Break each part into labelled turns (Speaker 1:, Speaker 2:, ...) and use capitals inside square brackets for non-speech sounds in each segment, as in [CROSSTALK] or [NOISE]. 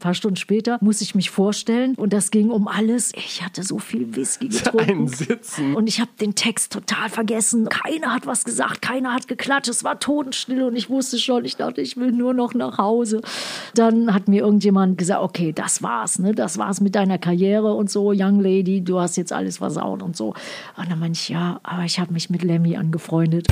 Speaker 1: Ein paar Stunden später muss ich mich vorstellen und das ging um alles. Ich hatte so viel Whisky [LAUGHS] getrunken.
Speaker 2: Ein Sitzen.
Speaker 1: Und ich habe den Text total vergessen. Keiner hat was gesagt, keiner hat geklatscht. Es war totenstill und ich wusste schon, ich dachte, ich will nur noch nach Hause. Dann hat mir irgendjemand gesagt, okay, das war's, ne? Das war's mit deiner Karriere und so, Young Lady, du hast jetzt alles versaut und so. Und dann meinte ich, ja, aber ich habe mich mit Lemmy angefreundet.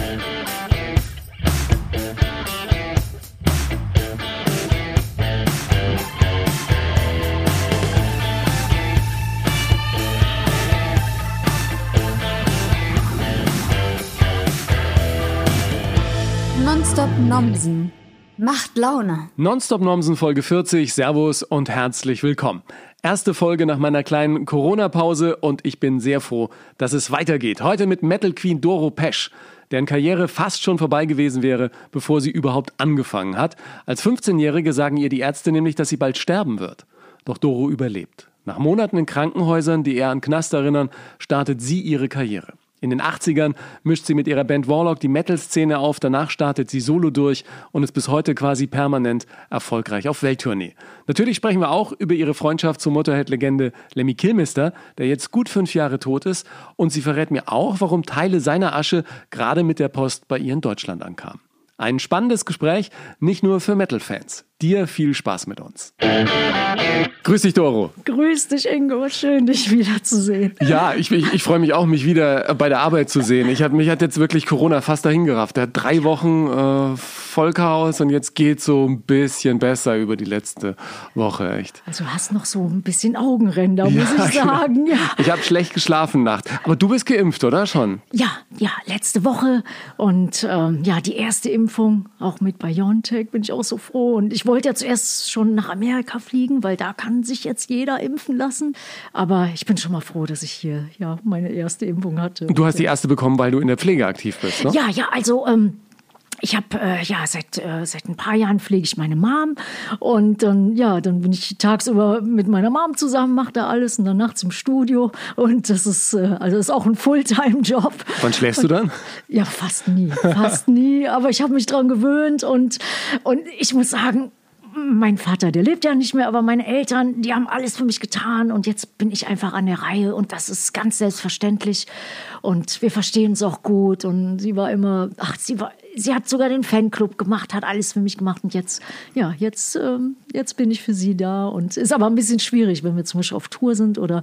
Speaker 3: Nomsen. Macht Laune.
Speaker 2: Nonstop Nomsen Folge 40. Servus und herzlich willkommen. Erste Folge nach meiner kleinen Corona-Pause und ich bin sehr froh, dass es weitergeht. Heute mit Metal Queen Doro Pesch, deren Karriere fast schon vorbei gewesen wäre, bevor sie überhaupt angefangen hat. Als 15-Jährige sagen ihr die Ärzte nämlich, dass sie bald sterben wird. Doch Doro überlebt. Nach Monaten in Krankenhäusern, die eher an Knast erinnern, startet sie ihre Karriere. In den 80ern mischt sie mit ihrer Band Warlock die Metal-Szene auf, danach startet sie solo durch und ist bis heute quasi permanent erfolgreich auf Welttournee. Natürlich sprechen wir auch über ihre Freundschaft zur Motorhead-Legende Lemmy Kilmister, der jetzt gut fünf Jahre tot ist und sie verrät mir auch, warum Teile seiner Asche gerade mit der Post bei ihr in Deutschland ankamen. Ein spannendes Gespräch, nicht nur für Metal-Fans. Dir viel Spaß mit uns. Grüß dich, Doro.
Speaker 1: Grüß dich, Ingo. Schön, dich wiederzusehen.
Speaker 2: Ja, ich, ich, ich freue mich auch, mich wieder bei der Arbeit zu sehen. Ich hab, mich hat jetzt wirklich Corona fast dahin gerafft. Der hat drei Wochen äh, Vollchaos und jetzt geht so ein bisschen besser über die letzte Woche, echt.
Speaker 1: Also hast noch so ein bisschen Augenränder, muss ich sagen. Ja.
Speaker 2: Ich habe schlecht geschlafen nacht. Aber du bist geimpft, oder schon?
Speaker 1: Ja, ja, letzte Woche und ähm, ja, die erste Impfung, auch mit BioNTech, bin ich auch so froh. Und ich wollte ja zuerst schon nach Amerika fliegen, weil da kann sich jetzt jeder impfen lassen. Aber ich bin schon mal froh, dass ich hier ja meine erste Impfung hatte.
Speaker 2: Du hast die erste bekommen, weil du in der Pflege aktiv bist, ne?
Speaker 1: Ja, ja, also ähm, ich habe äh, ja seit äh, seit ein paar Jahren pflege ich meine Mom und dann ja dann bin ich tagsüber mit meiner Mom zusammen mache da alles und dann nachts im Studio und das ist äh, also ist auch ein Fulltime Job.
Speaker 2: Wann schläfst du dann?
Speaker 1: Ja fast nie, fast nie. Aber ich habe mich dran gewöhnt und und ich muss sagen mein Vater, der lebt ja nicht mehr, aber meine Eltern, die haben alles für mich getan und jetzt bin ich einfach an der Reihe und das ist ganz selbstverständlich und wir verstehen uns auch gut und sie war immer, ach, sie war, sie hat sogar den Fanclub gemacht, hat alles für mich gemacht und jetzt, ja, jetzt, ähm, jetzt bin ich für sie da und ist aber ein bisschen schwierig, wenn wir zum Beispiel auf Tour sind oder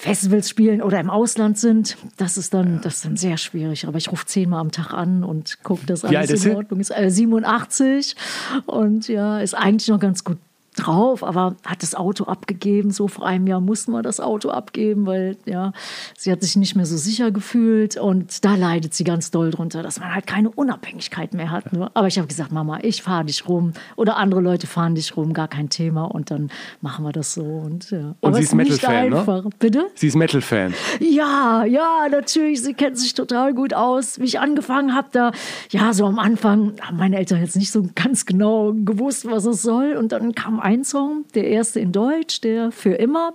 Speaker 1: Festivals spielen oder im Ausland sind, das ist dann, das ist dann sehr schwierig. Aber ich rufe zehnmal am Tag an und gucke, dass alles in Ordnung ist. Äh, 87 und ja, ist eigentlich noch ganz gut drauf, aber hat das Auto abgegeben. So vor einem Jahr mussten wir das Auto abgeben, weil ja, sie hat sich nicht mehr so sicher gefühlt und da leidet sie ganz doll drunter, dass man halt keine Unabhängigkeit mehr hat. Ne? Aber ich habe gesagt, Mama, ich fahre dich rum oder andere Leute fahren dich rum, gar kein Thema und dann machen wir das so und ja.
Speaker 2: Und sie ist Metal-Fan, ne?
Speaker 1: Bitte?
Speaker 2: Sie ist Metal-Fan.
Speaker 1: Ja, ja, natürlich. Sie kennt sich total gut aus. Wie ich angefangen habe, da, ja, so am Anfang haben meine Eltern jetzt nicht so ganz genau gewusst, was es soll und dann kam ein Song, der erste in Deutsch, der für immer.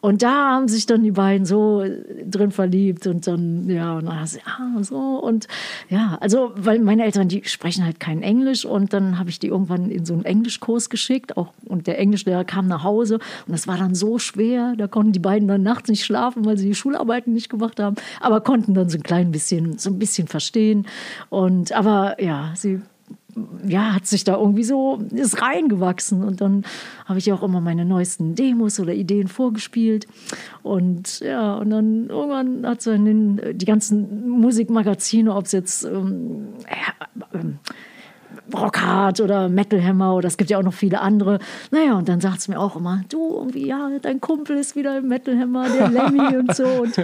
Speaker 1: Und da haben sich dann die beiden so drin verliebt und dann, ja, und dann, ah, so. Und ja, also, weil meine Eltern, die sprechen halt kein Englisch. Und dann habe ich die irgendwann in so einen Englischkurs geschickt. Auch, und der Englischlehrer kam nach Hause. Und das war dann so schwer, da konnten die beiden dann nachts nicht schlafen, weil sie die Schularbeiten nicht gemacht haben, aber konnten dann so ein klein bisschen, so ein bisschen verstehen. Und, aber ja, sie ja, hat sich da irgendwie so, ist reingewachsen. Und dann habe ich auch immer meine neuesten Demos oder Ideen vorgespielt. Und ja, und dann irgendwann hat sie dann die ganzen Musikmagazine, ob es jetzt ähm, äh, äh, Rockhard oder Metal Hammer oder es gibt ja auch noch viele andere. Naja, und dann sagt es mir auch immer, du, irgendwie, ja, dein Kumpel ist wieder im Metal Hammer, der Lemmy und so. Und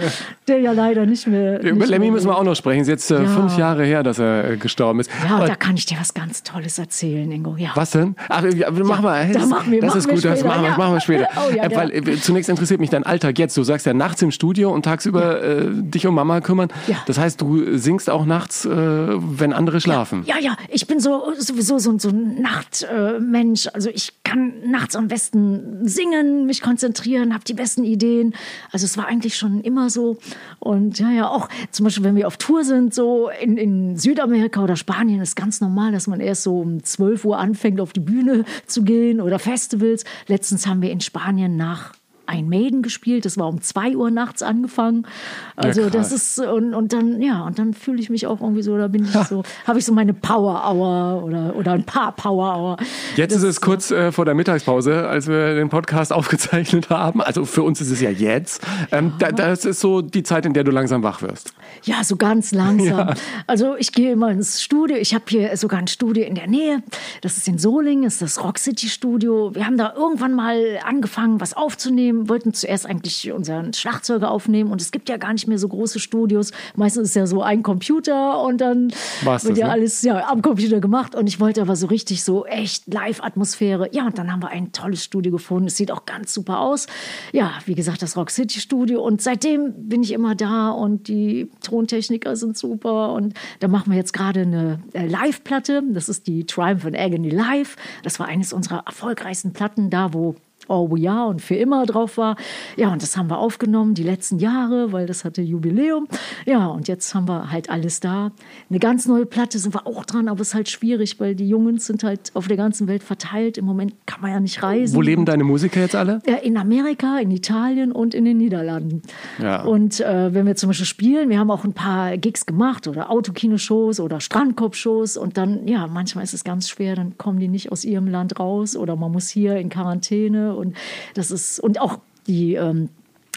Speaker 1: der ja leider nicht mehr.
Speaker 2: Über
Speaker 1: nicht
Speaker 2: Lemmy
Speaker 1: mehr
Speaker 2: müssen wir auch noch sprechen. Es ist jetzt äh,
Speaker 1: Ja.
Speaker 2: fünf Jahre her, dass er äh, gestorben ist.
Speaker 1: Ja,
Speaker 2: Aber
Speaker 1: und da kann ich dir was ganz Tolles erzählen, Ingo. Ja.
Speaker 2: was denn? Ach, ja, mach mal.
Speaker 1: da
Speaker 2: das
Speaker 1: machen wir-
Speaker 2: das
Speaker 1: machen
Speaker 2: ist gut, das
Speaker 1: später,
Speaker 2: machen wir,
Speaker 1: ja.
Speaker 2: machen wir später. [LAUGHS]
Speaker 1: Oh
Speaker 2: äh, weil äh, zunächst interessiert mich dein Alltag jetzt. Du sagst ja nachts im Studio und tagsüber äh, dich um Mama kümmern.
Speaker 1: Ja.
Speaker 2: Das heißt, du singst auch nachts, äh, wenn andere schlafen.
Speaker 1: Ja, ja, ich bin so sowieso so, so ein Nachtmensch. also ich kann nachts am besten singen, mich konzentrieren, habe die besten Ideen. Also es war eigentlich schon immer so. Und ja, ja, auch zum Beispiel, wenn wir auf Tour sind, so in, in Südamerika oder Spanien, ist ganz normal, dass man erst so um 12 Uhr anfängt, auf die Bühne zu gehen oder Festivals. Letztens haben wir in Spanien nach ein Maiden gespielt. Das war um zwei Uhr nachts angefangen. Also ja, das ist und, und dann ja und dann fühle ich mich auch irgendwie so. Da bin ich so, habe ich so meine Power Hour oder oder ein paar Power Hour.
Speaker 2: Jetzt das ist es kurz äh, vor der Mittagspause, als wir den Podcast [LAUGHS] aufgezeichnet haben. Also für uns ist es ja jetzt. Ähm, ja. Da, das ist so die Zeit, in der du langsam wach wirst.
Speaker 1: Ja, so ganz langsam. Ja. Also ich gehe immer ins Studio. Ich habe hier sogar ein Studio in der Nähe. Das ist in Solingen, ist das Rock City Studio. Wir haben da irgendwann mal angefangen, was aufzunehmen aufnehmen, wollten zuerst eigentlich unseren Schlagzeuger aufnehmen und es gibt ja gar nicht mehr so große Studios. Meistens ist ja so ein Computer und dann War's wird das, ja ne? alles ja, am Computer gemacht und ich wollte aber so richtig so echt Live-Atmosphäre. Ja, und dann haben wir ein tolles Studio gefunden. Es sieht auch ganz super aus. Ja, wie gesagt, das Rock City Studio und seitdem bin ich immer da und die Tontechniker sind super und da machen wir jetzt gerade eine äh, Live-Platte. Das ist die Triumph and Agony Live. Das war eines unserer erfolgreichsten Platten, da wo Oh ja und für immer drauf war. Ja, und das haben wir aufgenommen die letzten Jahre, weil das hatte Jubiläum. Ja, und jetzt haben wir halt alles da. Eine ganz neue Platte sind wir auch dran, aber es ist halt schwierig, weil die Jungs sind halt auf der ganzen Welt verteilt. Im Moment kann man ja nicht reisen.
Speaker 2: Wo leben deine Musiker jetzt alle?
Speaker 1: In Amerika, in Italien und in den Niederlanden. Ja. Und äh, wenn wir zum Beispiel spielen, wir haben auch ein paar Gigs gemacht oder Autokinoshows oder Strandkorb-Shows und dann, ja, manchmal ist es ganz schwer, dann kommen die nicht aus ihrem Land raus oder man muss hier in Quarantäne und das ist, und auch die ähm,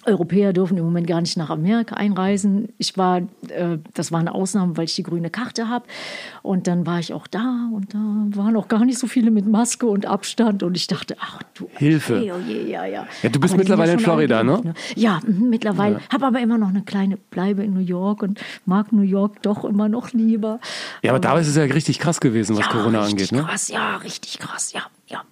Speaker 1: Europäer dürfen im Moment gar nicht nach Amerika einreisen. Ich war, äh, das war eine Ausnahme, weil ich die grüne Karte habe. Und dann war ich auch da und da waren auch gar nicht so viele mit Maske und Abstand. Und ich dachte, ach du
Speaker 2: Hilfe.
Speaker 1: Hey, oh je, ja, ja.
Speaker 2: ja, du bist aber mittlerweile in Florida, ne? ne?
Speaker 1: Ja, mhm, mittlerweile. Ja. Habe aber immer noch eine kleine Bleibe in New York und mag New York doch immer noch lieber.
Speaker 2: Ja, aber, aber da ist es ja richtig krass gewesen, was
Speaker 1: ja,
Speaker 2: Corona angeht, ne?
Speaker 1: Krass, ja, richtig krass, ja, ja.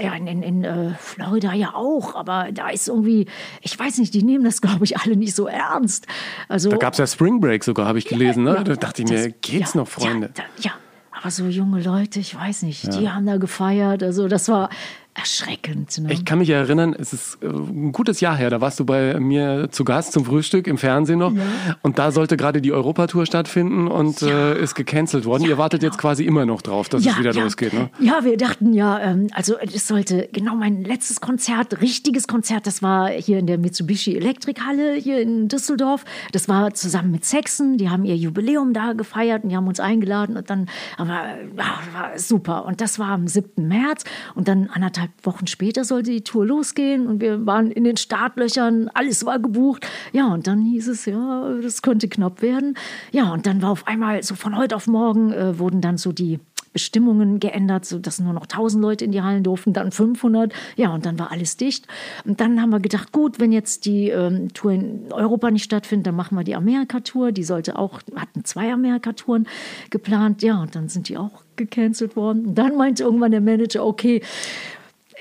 Speaker 1: Ja, in, in, in äh, Florida ja auch, aber da ist irgendwie, ich weiß nicht, die nehmen das, [LAUGHS] glaube ich, alle nicht so ernst. Also,
Speaker 2: da gab es ja Spring Break sogar, habe ich gelesen. Ja, ne? Ja, da dachte ich mir, geht's ja, noch, Freunde?
Speaker 1: Ja, ja, aber so junge Leute, ich weiß nicht, die haben da gefeiert. Also das war, erschreckend. Ne?
Speaker 2: Ich kann mich erinnern, es ist äh, ein gutes Jahr her, da warst du bei mir zu Gast zum Frühstück im Fernsehen noch. Ja. Und da sollte gerade die Europatour stattfinden und ja. äh, ist gecancelt worden. Ja, Ihr wartet genau. jetzt quasi immer noch drauf, dass es wieder losgeht. Ne?
Speaker 1: Ja, wir dachten ja, ähm, also es sollte genau mein letztes Konzert, richtiges Konzert, das war hier in der Mitsubishi Elektrikhalle hier in Düsseldorf. Das war zusammen mit Sexen, die haben ihr Jubiläum da gefeiert und die haben uns eingeladen und dann, aber ja, war super. Und das war am 7. März und dann anderthalb anderthalb Wochen später sollte die Tour losgehen und wir waren in den Startlöchern, alles war gebucht. Ja, und dann hieß es, ja, das könnte knapp werden. Ja, und dann war auf einmal so von heute auf morgen äh, wurden dann so die Bestimmungen geändert, sodass nur noch 1000 Leute in die Hallen durften, dann 500. Ja, und dann war alles dicht. Und dann haben wir gedacht, gut, wenn jetzt die ähm, Tour in Europa nicht stattfindet, dann machen wir die Amerika-Tour. Die sollte auch, hatten zwei Amerika-Touren geplant. Ja, und dann sind die auch gecancelt worden. Und dann meinte irgendwann der Manager, okay,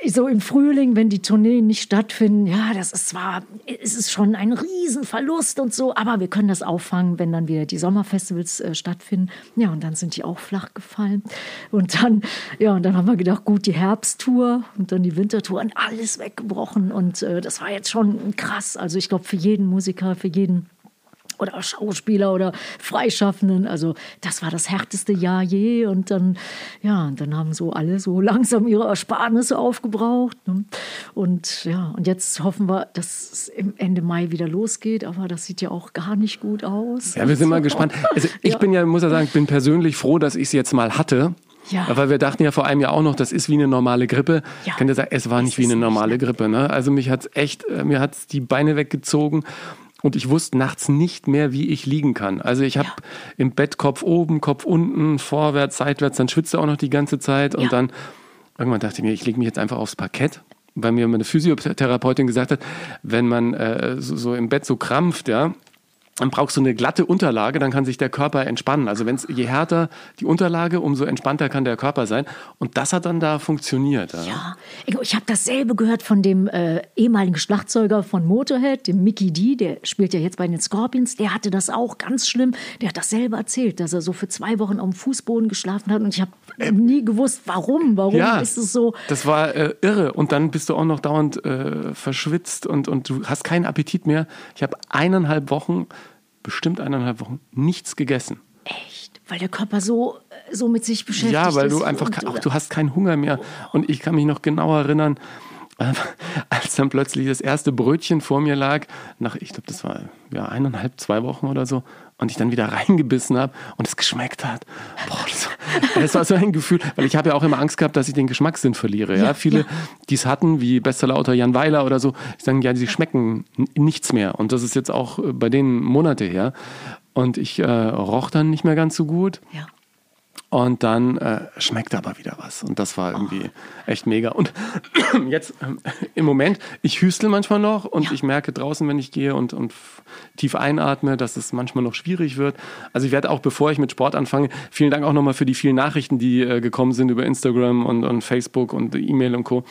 Speaker 1: so im Frühling, wenn die Tourneen nicht stattfinden, ja, das ist zwar, es ist schon ein Riesenverlust und so, aber wir können das auffangen, wenn dann wieder die Sommerfestivals äh, stattfinden. Ja, und dann sind die auch flach gefallen. Und dann, ja, und dann haben wir gedacht, gut, die Herbsttour und dann die Wintertour und alles weggebrochen. Und äh, das war jetzt schon krass. Also ich glaube, für jeden Musiker, für jeden oder Schauspieler oder Freischaffenden. Also das war das härteste Jahr je. Und dann, ja, und dann haben so alle so langsam ihre Ersparnisse aufgebraucht. Ne? Und ja, und jetzt hoffen wir, dass es im Ende Mai wieder losgeht. Aber das sieht ja auch gar nicht gut aus.
Speaker 2: Ja, wir sind mal gespannt. Also ich ja. bin ja, muss ja sagen, ich bin persönlich froh, dass ich es jetzt mal hatte. Ja. Weil wir dachten ja vor einem Jahr auch noch, das ist wie eine normale Grippe. Ja. Ich kann dir sagen, es war nicht wie eine normale. Grippe. Ne? Also mich hat's echt, äh, mir hat's die Beine weggezogen und ich wusste nachts nicht mehr, wie ich liegen kann. Also ich habe ja. im Bett Kopf oben, Kopf unten, vorwärts, seitwärts, dann schwitze auch noch die ganze Zeit und ja. dann irgendwann dachte ich mir, ich lege mich jetzt einfach aufs Parkett weil mir meine Physiotherapeutin gesagt hat, wenn man äh, so, so, im Bett so krampft, ja, dann brauchst du eine glatte Unterlage, dann kann sich der Körper entspannen. Also wenn es je härter die Unterlage, umso entspannter kann der Körper sein. Und das hat dann da funktioniert. Ja,
Speaker 1: ja. ich habe dasselbe gehört von dem äh, ehemaligen Schlagzeuger von Motorhead, dem Mickey D, der spielt ja jetzt bei den Scorpions. Der hatte das auch ganz schlimm. Der hat das selber erzählt, dass er so für zwei Wochen auf dem Fußboden geschlafen hat. Und ich habe äh, nie gewusst, warum. Warum ja, ist es so?
Speaker 2: Das war äh, irre. Und dann bist du auch noch dauernd äh, verschwitzt und, und du hast keinen Appetit mehr. Ich habe eineinhalb Wochen bestimmt eineinhalb Wochen nichts gegessen.
Speaker 1: Echt? Weil der Körper so, so mit sich beschäftigt ist.
Speaker 2: Ja, weil du einfach, auch, du hast keinen Hunger mehr. Und ich kann mich noch genau erinnern, [LAUGHS] als dann plötzlich das erste Brötchen vor mir lag, nach, ich glaube, das war ja eineinhalb, zwei Wochen oder so, und ich dann wieder [LAUGHS] reingebissen habe und es geschmeckt hat. Boah, das, war, das war so ein Gefühl, weil ich habe ja auch immer Angst gehabt, dass ich den Geschmackssinn verliere. Ja, ja viele, ja. die es hatten, wie Bestsellerautor Jan Weiler oder so, sagen, ja, die schmecken nichts mehr. Und das ist jetzt auch äh, bei denen Monate her. Und ich äh, roch dann nicht mehr ganz so gut. Ja. Und dann äh, schmeckt aber wieder was. Und das war irgendwie oh. echt mega. Und [CLEARS THROAT] jetzt ähm, im Moment, ich hüstel manchmal noch und ja. ich merke draußen, wenn ich gehe und, und tief einatme, dass es manchmal noch schwierig wird. Also ich werde auch, bevor ich mit Sport anfange, vielen Dank auch nochmal für die vielen Nachrichten, die äh, gekommen sind über Instagram und, und Facebook und E-Mail und Co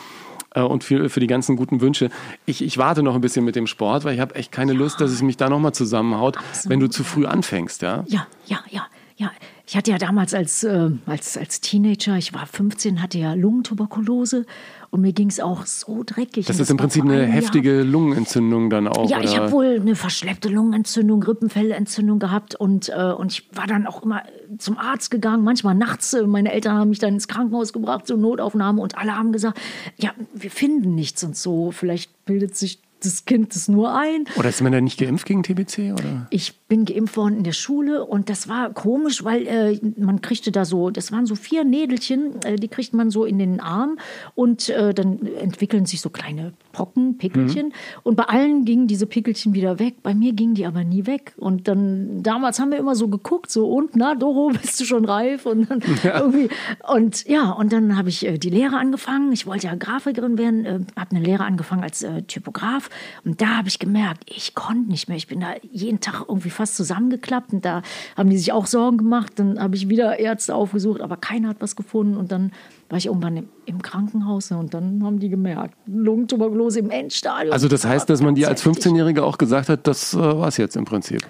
Speaker 2: äh, und für, für die ganzen guten Wünsche. Ich, ich warte noch ein bisschen mit dem Sport, weil ich habe echt keine Lust, dass es mich da nochmal zusammenhaut, Absolut. wenn du zu früh anfängst. Ja,
Speaker 1: ja, ja. ja. Ja, ich hatte ja damals als, äh, als, als Teenager, ich war 15, hatte ja Lungentuberkulose und mir ging es auch so dreckig.
Speaker 2: Das ist im Prinzip eine heftige Jahr. Lungenentzündung dann auch.
Speaker 1: Ja, oder? ich habe wohl eine verschleppte Lungenentzündung, Rippenfellentzündung gehabt und, äh, und ich war dann auch immer zum Arzt gegangen, manchmal nachts. Äh, meine Eltern haben mich dann ins Krankenhaus gebracht zur Notaufnahme und alle haben gesagt, ja, wir finden nichts und so. Vielleicht bildet sich das Kind das nur ein.
Speaker 2: Oder ist man da nicht geimpft gegen TBC? Oder?
Speaker 1: Ich bin geimpft worden in der Schule und das war komisch, weil äh, man kriegte da so, das waren so vier Nädelchen, äh, die kriegt man so in den Arm und äh, dann entwickeln sich so kleine Pocken, Pickelchen. Mhm. Und bei allen gingen diese Pickelchen wieder weg. Bei mir gingen die aber nie weg. Und dann, damals haben wir immer so geguckt, so, und, na, Doro, [LAUGHS] bist du schon reif? Und dann [LAUGHS] ja. irgendwie, und ja, und dann habe ich äh, die Lehre angefangen. Ich wollte ja Grafikerin werden, äh, habe eine Lehre angefangen als äh, Typograf. Und da habe ich gemerkt, ich konnte nicht mehr. Ich bin da jeden Tag irgendwie fast zusammengeklappt. Und da haben die sich auch Sorgen gemacht. Dann habe ich wieder Ärzte aufgesucht, aber keiner hat was gefunden. Und dann war ich irgendwann im, Krankenhaus und dann haben die gemerkt, Lungentuberkulose im Endstadium.
Speaker 2: Also das heißt, dass man dir als 15-Jährige auch gesagt hat, das äh, war es jetzt im Prinzip?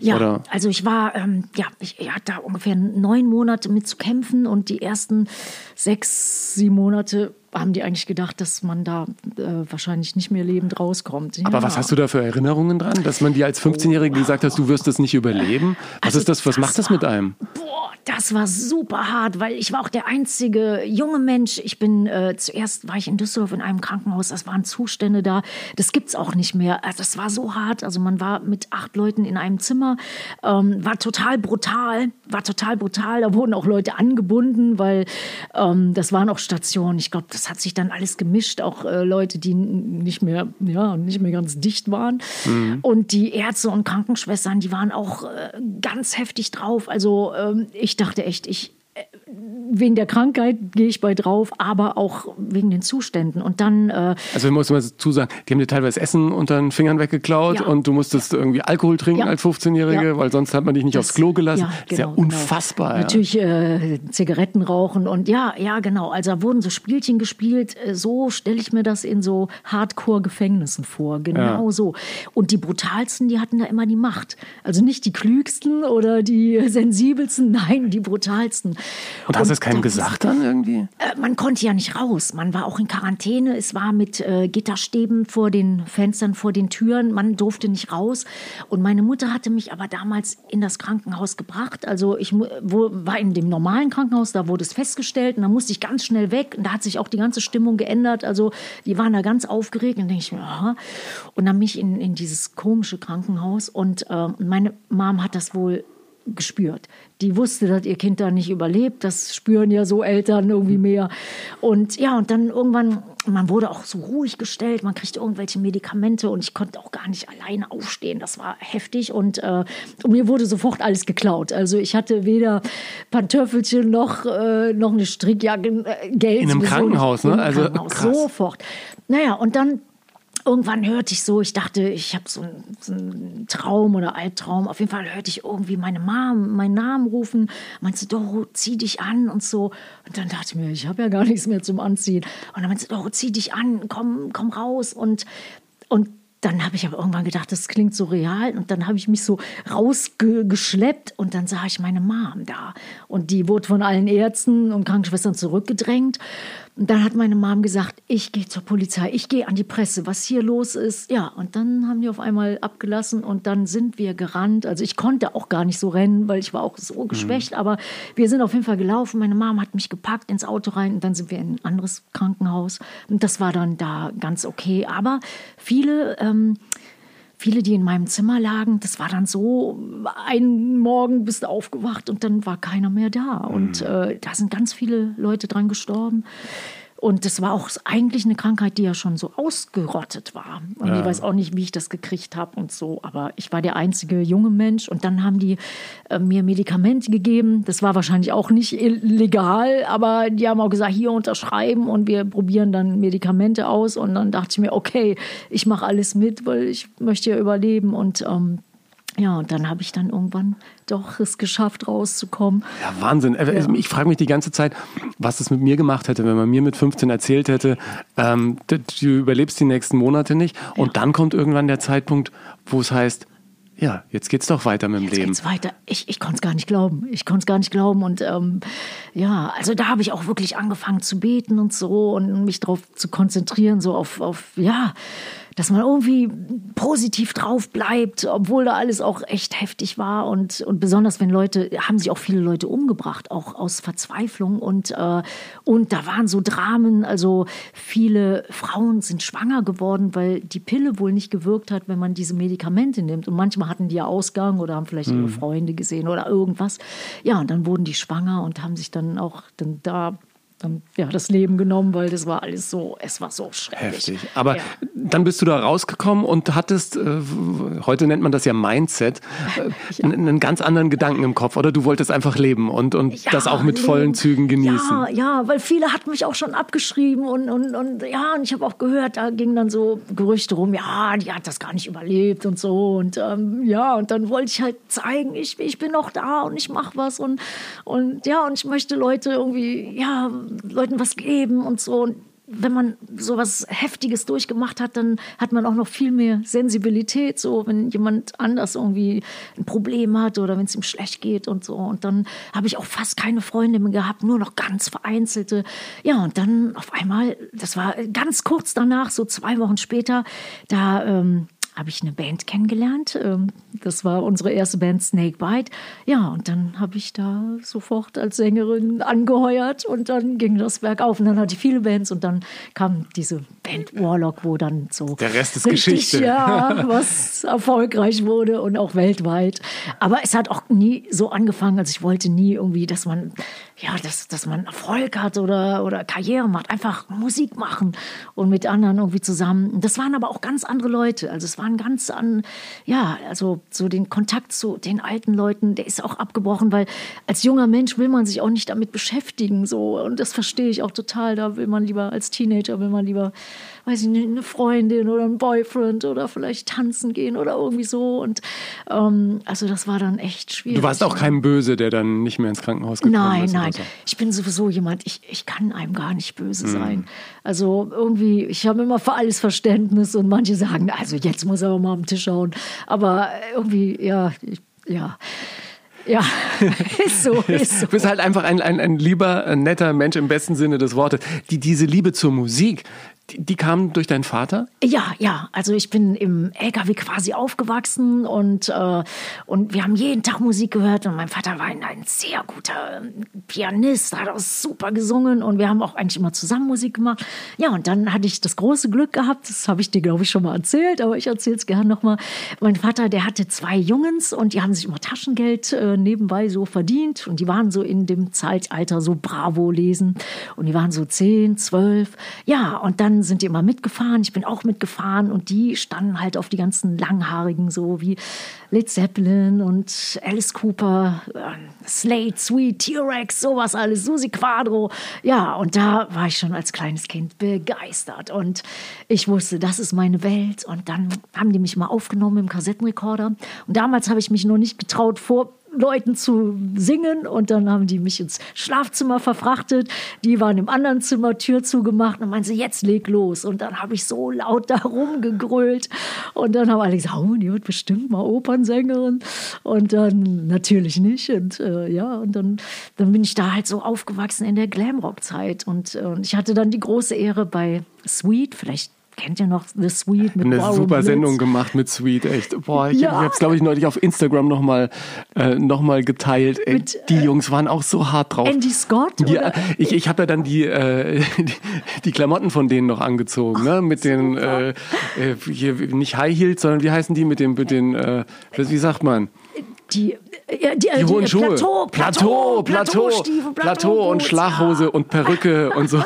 Speaker 1: Ja, Oder? also ich war, ähm, ja, ich, ich hatte da ungefähr neun Monate mit zu kämpfen und die ersten sechs, sieben Monate haben die eigentlich gedacht, dass man da äh, wahrscheinlich nicht mehr lebend rauskommt.
Speaker 2: Ja. Aber was hast du da für Erinnerungen dran, dass man dir als 15-Jährige oh, gesagt hat, du wirst das nicht überleben? Was also ist das? Was das macht das mit einem?
Speaker 1: Boah, das war super hart, weil ich war auch der einzige junge Mensch. Ich bin äh, zuerst war ich in Düsseldorf in einem Krankenhaus. Das waren Zustände da. Das gibt's auch nicht mehr. Also das war so hart. Also man war mit acht Leuten in einem Zimmer, ähm, war total brutal, war total brutal. Da wurden auch Leute angebunden, weil ähm, das waren auch Stationen. Ich glaube, das das hat sich dann alles gemischt, auch äh, Leute, die nicht mehr, ja, nicht mehr ganz dicht waren. Mhm. Und die Ärzte und Krankenschwestern, die waren auch äh, ganz heftig drauf. Also ähm, ich dachte echt, ich, wegen der Krankheit gehe ich bei drauf, aber auch wegen den Zuständen. Und dann. Äh,
Speaker 2: also, wir müssen mal dazu sagen, die haben dir teilweise Essen unter den Fingern weggeklaut ja. und du musstest ja. irgendwie Alkohol trinken ja. als 15-Jährige, weil sonst hat man dich nicht das, aufs Klo gelassen. Ja, genau, das ist ja genau, genau. unfassbar.
Speaker 1: Genau. Natürlich äh, Zigaretten rauchen und ja, ja, genau. Also, da wurden so Spielchen gespielt. Äh, so stelle ich mir das in so Hardcore-Gefängnissen vor. Genau so. Und die brutalsten, die hatten da immer die Macht. Also nicht die klügsten oder die [LAUGHS] sensibelsten, nein, die brutalsten.
Speaker 2: Und hast du es keinem gesagt dann irgendwie?
Speaker 1: Äh, man konnte ja nicht raus. Man war auch in Quarantäne. Es war mit äh, Gitterstäben vor den Fenstern, vor den Türen. Man durfte nicht raus. Und meine Mutter hatte mich aber damals in das Krankenhaus gebracht. Also ich wo, war in dem normalen Krankenhaus, da wurde es festgestellt. Und da musste ich ganz schnell weg. Und da hat sich auch die ganze Stimmung geändert. Also die waren da ganz aufgeregt. Und dann denke ich mir, aha. Und dann bin ich in, in dieses komische Krankenhaus. Und äh, meine Mom hat das wohl gespürt. Die wusste, dass ihr Kind da nicht überlebt. Das spüren ja so Eltern irgendwie mehr. Und ja, und dann irgendwann, man wurde auch so ruhig gestellt, man kriegte irgendwelche Medikamente und ich konnte auch gar nicht alleine aufstehen. Das war heftig und, äh, und mir wurde sofort alles geklaut. Also ich hatte weder Pantöffelchen noch, äh, noch eine Strickjacke, äh, Geld.
Speaker 2: In einem Krankenhaus, ne? Also
Speaker 1: Krankenhaus. Sofort. Naja, und dann irgendwann hörte ich so, ich dachte, ich habe so, einen, Traum oder Albtraum. Auf jeden Fall hörte ich irgendwie meine Mom meinen Namen rufen. Meinte sie, Doro, zieh dich an und so. Und dann dachte ich mir, ich habe ja gar nichts mehr zum Anziehen. Und dann meinte sie, Doro, zieh dich an, komm, komm raus. Und, und dann habe ich aber irgendwann gedacht, das klingt so real. Und dann habe ich mich so rausgeschleppt und dann sah ich meine Mom da. Und die wurde von allen Ärzten und Krankenschwestern zurückgedrängt. Und dann hat meine Mom gesagt, ich gehe zur Polizei, ich gehe an die Presse, was hier los ist. Ja, und dann haben die auf einmal abgelassen und dann sind wir gerannt. Also ich konnte auch gar nicht so rennen, weil ich war auch so geschwächt, mhm. aber wir sind auf jeden Fall gelaufen. Meine Mom hat mich gepackt ins Auto rein und dann sind wir in ein anderes Krankenhaus. Und das war dann da ganz okay. Aber viele... Ähm, viele, die in meinem Zimmer lagen, das war dann so, einen Morgen bist du aufgewacht und dann war keiner mehr da. Und mhm. äh, da sind ganz viele Leute dran gestorben. Und das war auch eigentlich eine Krankheit, die ja schon so ausgerottet war. Und ja. ich weiß auch nicht, wie ich das gekriegt habe und so. Aber ich war der einzige junge Mensch. Und dann haben die äh, mir Medikamente gegeben. Das war wahrscheinlich auch nicht legal, aber die haben auch gesagt, hier unterschreiben und wir probieren dann Medikamente aus. Und dann dachte ich mir, okay, ich mache alles mit, weil ich möchte ja überleben. Und ähm, ja, und dann habe ich dann irgendwann doch es geschafft, rauszukommen.
Speaker 2: Ja, Wahnsinn. Äh, ja. Ich frage mich die ganze Zeit, was das mit mir gemacht hätte, wenn man mir mit 15 erzählt hätte, ähm, du überlebst die nächsten Monate nicht. Und ja. dann kommt irgendwann der Zeitpunkt, wo es heißt, ja, jetzt geht's doch weiter mit dem jetzt Leben. Geht's
Speaker 1: weiter. Ich, ich konnte es gar nicht glauben. Ich konnte es gar nicht glauben. Und ähm, ja, also da habe ich auch wirklich angefangen zu beten und so und mich darauf zu konzentrieren, so auf, auf ja, dass man irgendwie positiv drauf bleibt, obwohl da alles auch echt heftig war und, und besonders wenn Leute, haben sich auch viele Leute umgebracht, auch aus Verzweiflung und, äh, und da waren so Dramen, also viele Frauen sind schwanger geworden, weil die Pille wohl nicht gewirkt hat, wenn man diese Medikamente nimmt und manchmal hatten die ja Ausgang oder haben vielleicht mhm. ihre Freunde gesehen oder irgendwas. Ja, und dann wurden die schwanger und haben sich dann auch dann da dann ja, das Leben genommen, weil das war alles so, es war so schrecklich.
Speaker 2: Heftig. Aber ja. dann bist du da rausgekommen und hattest, äh, heute nennt man das ja Mindset, äh, ja. einen ganz anderen Gedanken im Kopf, oder? Du wolltest einfach leben und, und ja, das auch mit leben. vollen Zügen genießen.
Speaker 1: Ja, ja, weil viele hatten mich auch schon abgeschrieben und, und, und ja, und ich habe auch gehört, da gingen dann so Gerüchte rum, ja, die hat das gar nicht überlebt und so und ähm, ja, und dann wollte ich halt zeigen, ich, ich bin noch da und ich mache was und, und ja, und ich möchte Leute irgendwie, ja, Leuten was geben und so. Und wenn man so was Heftiges durchgemacht hat, dann hat man auch noch viel mehr Sensibilität, so wenn jemand anders irgendwie ein Problem hat oder wenn es ihm schlecht geht und so. Und dann habe ich auch fast keine Freunde mehr gehabt, nur noch ganz vereinzelte. Ja, und dann auf einmal, das war ganz kurz danach, so zwei Wochen später, da ähm, habe ich eine Band kennengelernt. Ähm, das war unsere erste Band Snakebite. Ja, und dann habe ich da sofort als Sängerin angeheuert und dann ging das bergauf. Und dann hatte ich viele Bands und dann kam diese Band Warlock, wo dann so.
Speaker 2: Der Rest ist richtig, Geschichte.
Speaker 1: Ja, was erfolgreich wurde und auch weltweit. Aber es hat auch nie so angefangen, also ich wollte nie irgendwie, dass man, ja, dass, dass man Erfolg hat oder, oder Karriere macht. Einfach Musik machen und mit anderen irgendwie zusammen. Das waren aber auch ganz andere Leute. Also es waren ganz an, ja, also so den Kontakt zu den alten Leuten, der ist auch abgebrochen, weil als junger Mensch will man sich auch nicht damit beschäftigen, so. Und das verstehe ich auch total. Da will man lieber als Teenager, will man lieber weiß ich nicht, eine Freundin oder ein Boyfriend oder vielleicht tanzen gehen oder irgendwie so. Und ähm, also das war dann echt schwierig.
Speaker 2: Du warst auch kein Böse, der dann nicht mehr ins Krankenhaus gekommen
Speaker 1: nein,
Speaker 2: ist.
Speaker 1: Nein, nein. So. Ich bin sowieso jemand, ich, ich kann einem gar nicht böse mhm. sein. Also irgendwie, ich habe immer für alles Verständnis und manche sagen, also jetzt muss er aber mal am Tisch hauen. Aber irgendwie, ja, ja. Ja, [LAUGHS] ist so, [LAUGHS] ist so.
Speaker 2: Du bist halt einfach ein, ein, ein lieber, ein netter Mensch im besten Sinne des Wortes. Die, diese Liebe zur Musik, die, die kam durch deinen Vater?
Speaker 1: Ja, ja. Also ich bin im LKW quasi aufgewachsen und, äh, und wir haben jeden Tag Musik gehört und mein Vater war ein, ein sehr guter ähm, Pianist, hat auch super gesungen und wir haben auch eigentlich immer zusammen Musik gemacht. Ja, und dann hatte ich das große Glück gehabt, das habe ich dir, glaube ich, schon mal erzählt, aber ich erzähle es gerne nochmal. Mein Vater, der hatte zwei Jungs und die haben sich immer Taschengeld äh, nebenbei so verdient und die waren so in dem Zeitalter so Bravo lesen und die waren so zehn, zwölf. Ja, und dann dann sind die immer mitgefahren. Ich bin auch mitgefahren und die standen halt auf die ganzen langhaarigen, so wie Led Zeppelin und Alice Cooper, äh, Slade, Sweet, T-Rex, sowas alles, Susi Quadro. Ja, und da war ich schon als kleines Kind begeistert und ich wusste, das ist meine Welt. Und dann haben die mich mal aufgenommen im Kassettenrekorder. Und damals habe ich mich noch nicht getraut, vor Leuten zu singen. Und dann haben die mich ins Schlafzimmer verfrachtet. Die waren im anderen Zimmer, Tür zugemacht. Und meinen sie, jetzt leg los. Und dann habe ich so laut [LAUGHS] da rumgegrölt. Und dann haben alle gesagt, oh, die wird bestimmt mal Opernsängerin. Und dann natürlich nicht. Und äh, ja, und dann, dann bin ich da halt so aufgewachsen in der Glamrock-Zeit. Und äh, ich hatte dann die große Ehre bei Sweet, vielleicht Kennt ihr noch The Sweet
Speaker 2: mit Eine Warren super Blitz? Sendung gemacht mit Sweet, echt. Boah, ich, ja. habe es, glaube ich, neulich auf Instagram nochmal äh, noch geteilt. Ey, mit, die äh, Jungs waren auch so hart drauf.
Speaker 1: Andy Scott?
Speaker 2: Ja, ich, ich habe ja dann die, äh, [LAUGHS] die, die, Klamotten von denen noch angezogen, oh, ne? Mit super. den, äh, äh, hier, nicht High Heels, sondern wie heißen die mit den, mit den äh, wie sagt man?
Speaker 1: die,
Speaker 2: die, die, die hohen Schuhe. Plateau, Plateau, Plateau, Plateau, Plateau, Plateau und Schlaghose und Perücke [LAUGHS] und so.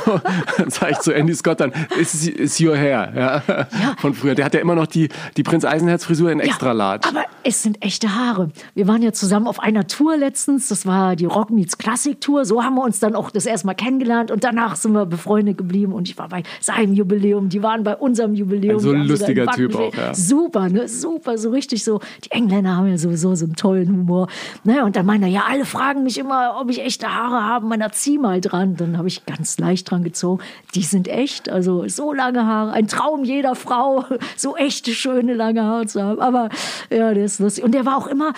Speaker 2: dann sage ich zu Andy Scott dann, is, is your hair, ja, ja. von früher. Der hat ja immer noch die, die Prinz Eisenherz Frisur in extra large.
Speaker 1: Ja, aber es sind echte Haare. Wir waren ja zusammen auf einer Tour letztens, das war die Rock Meets Classic Tour. So haben wir uns dann auch das erste Mal kennengelernt und danach sind wir befreundet geblieben und ich war bei seinem Jubiläum, die waren bei unserem Jubiläum.
Speaker 2: Ein so ein lustiger Typ auch, ja.
Speaker 1: Super, ne? super, so richtig so. Die Engländer haben ja sowieso so einen tollen Humor. Naja, und dann meinte er, ja, alle fragen mich immer, ob ich echte Haare habe. Man, zieh mal dran. Dann habe ich ganz leicht dran gezogen. Die sind echt. Also so lange Haare. Ein Traum jeder Frau, [LAUGHS] so echte, schöne, lange Haare zu haben. Aber ja, der ist lustig. Und der war auch immer,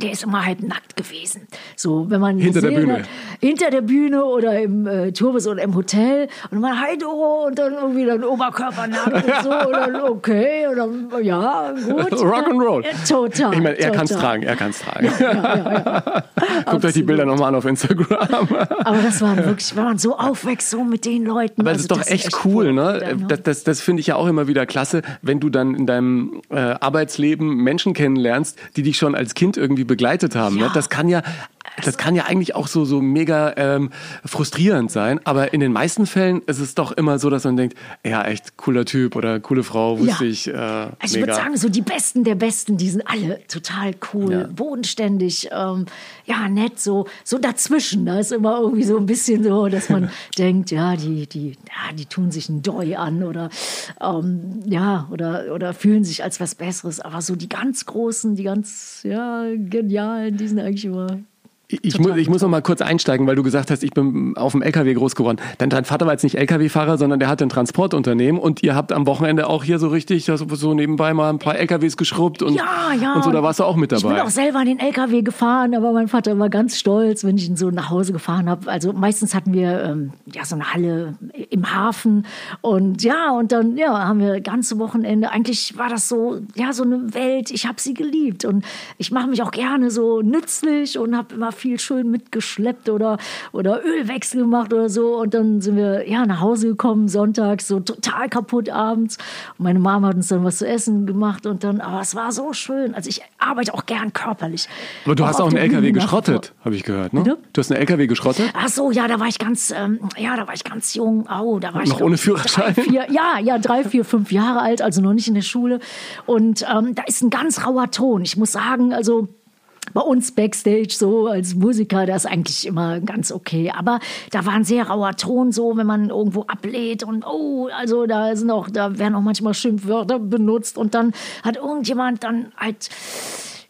Speaker 1: der ist immer halb nackt gewesen. So, wenn man
Speaker 2: hinter der Bühne,
Speaker 1: hat, hinter der Bühne oder im äh, Tourbus oder im Hotel und man hi Doro und dann irgendwie dann Oberkörper nackt und so und dann [LAUGHS] okay und dann ja gut. [LAUGHS]
Speaker 2: Rock'n'Roll.
Speaker 1: Ja, total.
Speaker 2: Ich meine, er kann es tragen, er kann es tragen. Ja, ja, [LAUGHS] Guckt euch die Bilder nochmal an auf Instagram.
Speaker 1: Aber das war wirklich, wenn man so aufwächst, so mit den Leuten.
Speaker 2: Aber also, ist doch echt, echt, cool, ne? Dann, ne? Das, das, das finde ich ja auch immer wieder klasse, wenn du dann in deinem äh, Arbeitsleben Menschen kennenlernst, die dich schon als Kind irgendwie begleitet haben. Ne? Ja. Ne? Das kann ja das kann ja eigentlich auch so, so mega ähm, frustrierend sein, aber in den meisten Fällen ist es doch immer so, dass man denkt, ja, echt cooler Typ oder coole Frau, wusste ja. ich. Äh, also
Speaker 1: ich würde sagen, so die Besten der Besten, die sind alle total cool, ja. bodenständig, ähm, ja, nett, so, so dazwischen. Da ist immer irgendwie so ein bisschen so, dass man [LAUGHS] denkt, ja, die, die, ja, die tun sich ein Doi an oder ähm, ja, oder, oder fühlen sich als was Besseres. Aber so die ganz Großen, die ganz ja, genialen, die sind eigentlich immer
Speaker 2: ich, mu ich muss noch mal kurz einsteigen, weil du gesagt hast, ich bin auf dem LKW groß geworden. Denn dein Vater war jetzt nicht LKW-Fahrer, sondern der hatte ein Transportunternehmen und ihr habt am Wochenende auch hier so richtig so nebenbei mal ein paar LKWs geschrubbt und,
Speaker 1: ja, ja.
Speaker 2: und so, da warst du auch mit dabei.
Speaker 1: Ich bin auch selber an den LKW gefahren, aber mein Vater war ganz stolz, wenn ich ihn so nach Hause gefahren habe. Also meistens hatten wir ähm, ja so eine Halle im Hafen und ja, und dann ja, haben wir ganze Wochenende, eigentlich war das so, ja, so eine Welt, ich habe sie geliebt und ich mache mich auch gerne so nützlich und habe immer viel schön mitgeschleppt oder, oder Ölwechsel gemacht oder so. Und dann sind wir ja nach Hause gekommen, sonntags, so total kaputt abends. Und meine Mama hat uns dann was zu essen gemacht und dann, aber es war so schön. Also ich arbeite auch gern körperlich.
Speaker 2: Aber du auch hast auch einen LKW geschrottet, habe ich gehört, ne? Bitte? Du hast einen LKW geschrottet?
Speaker 1: Ach so, ja, da war ich ganz, ähm, ja, da war ich ganz jung. Oh, da war
Speaker 2: ich noch ohne Führerschein.
Speaker 1: Drei, vier, ja, ja, drei, vier, fünf Jahre alt, also noch nicht in der Schule. Und ähm, da ist ein ganz rauer Ton. Ich muss sagen, also bei uns Backstage so als Musiker, das ist eigentlich immer ganz okay. Aber da war ein sehr rauer Ton so, wenn man irgendwo ablädt und oh, also da sind auch, da werden auch manchmal Schimpfwörter benutzt und dann hat irgendjemand dann halt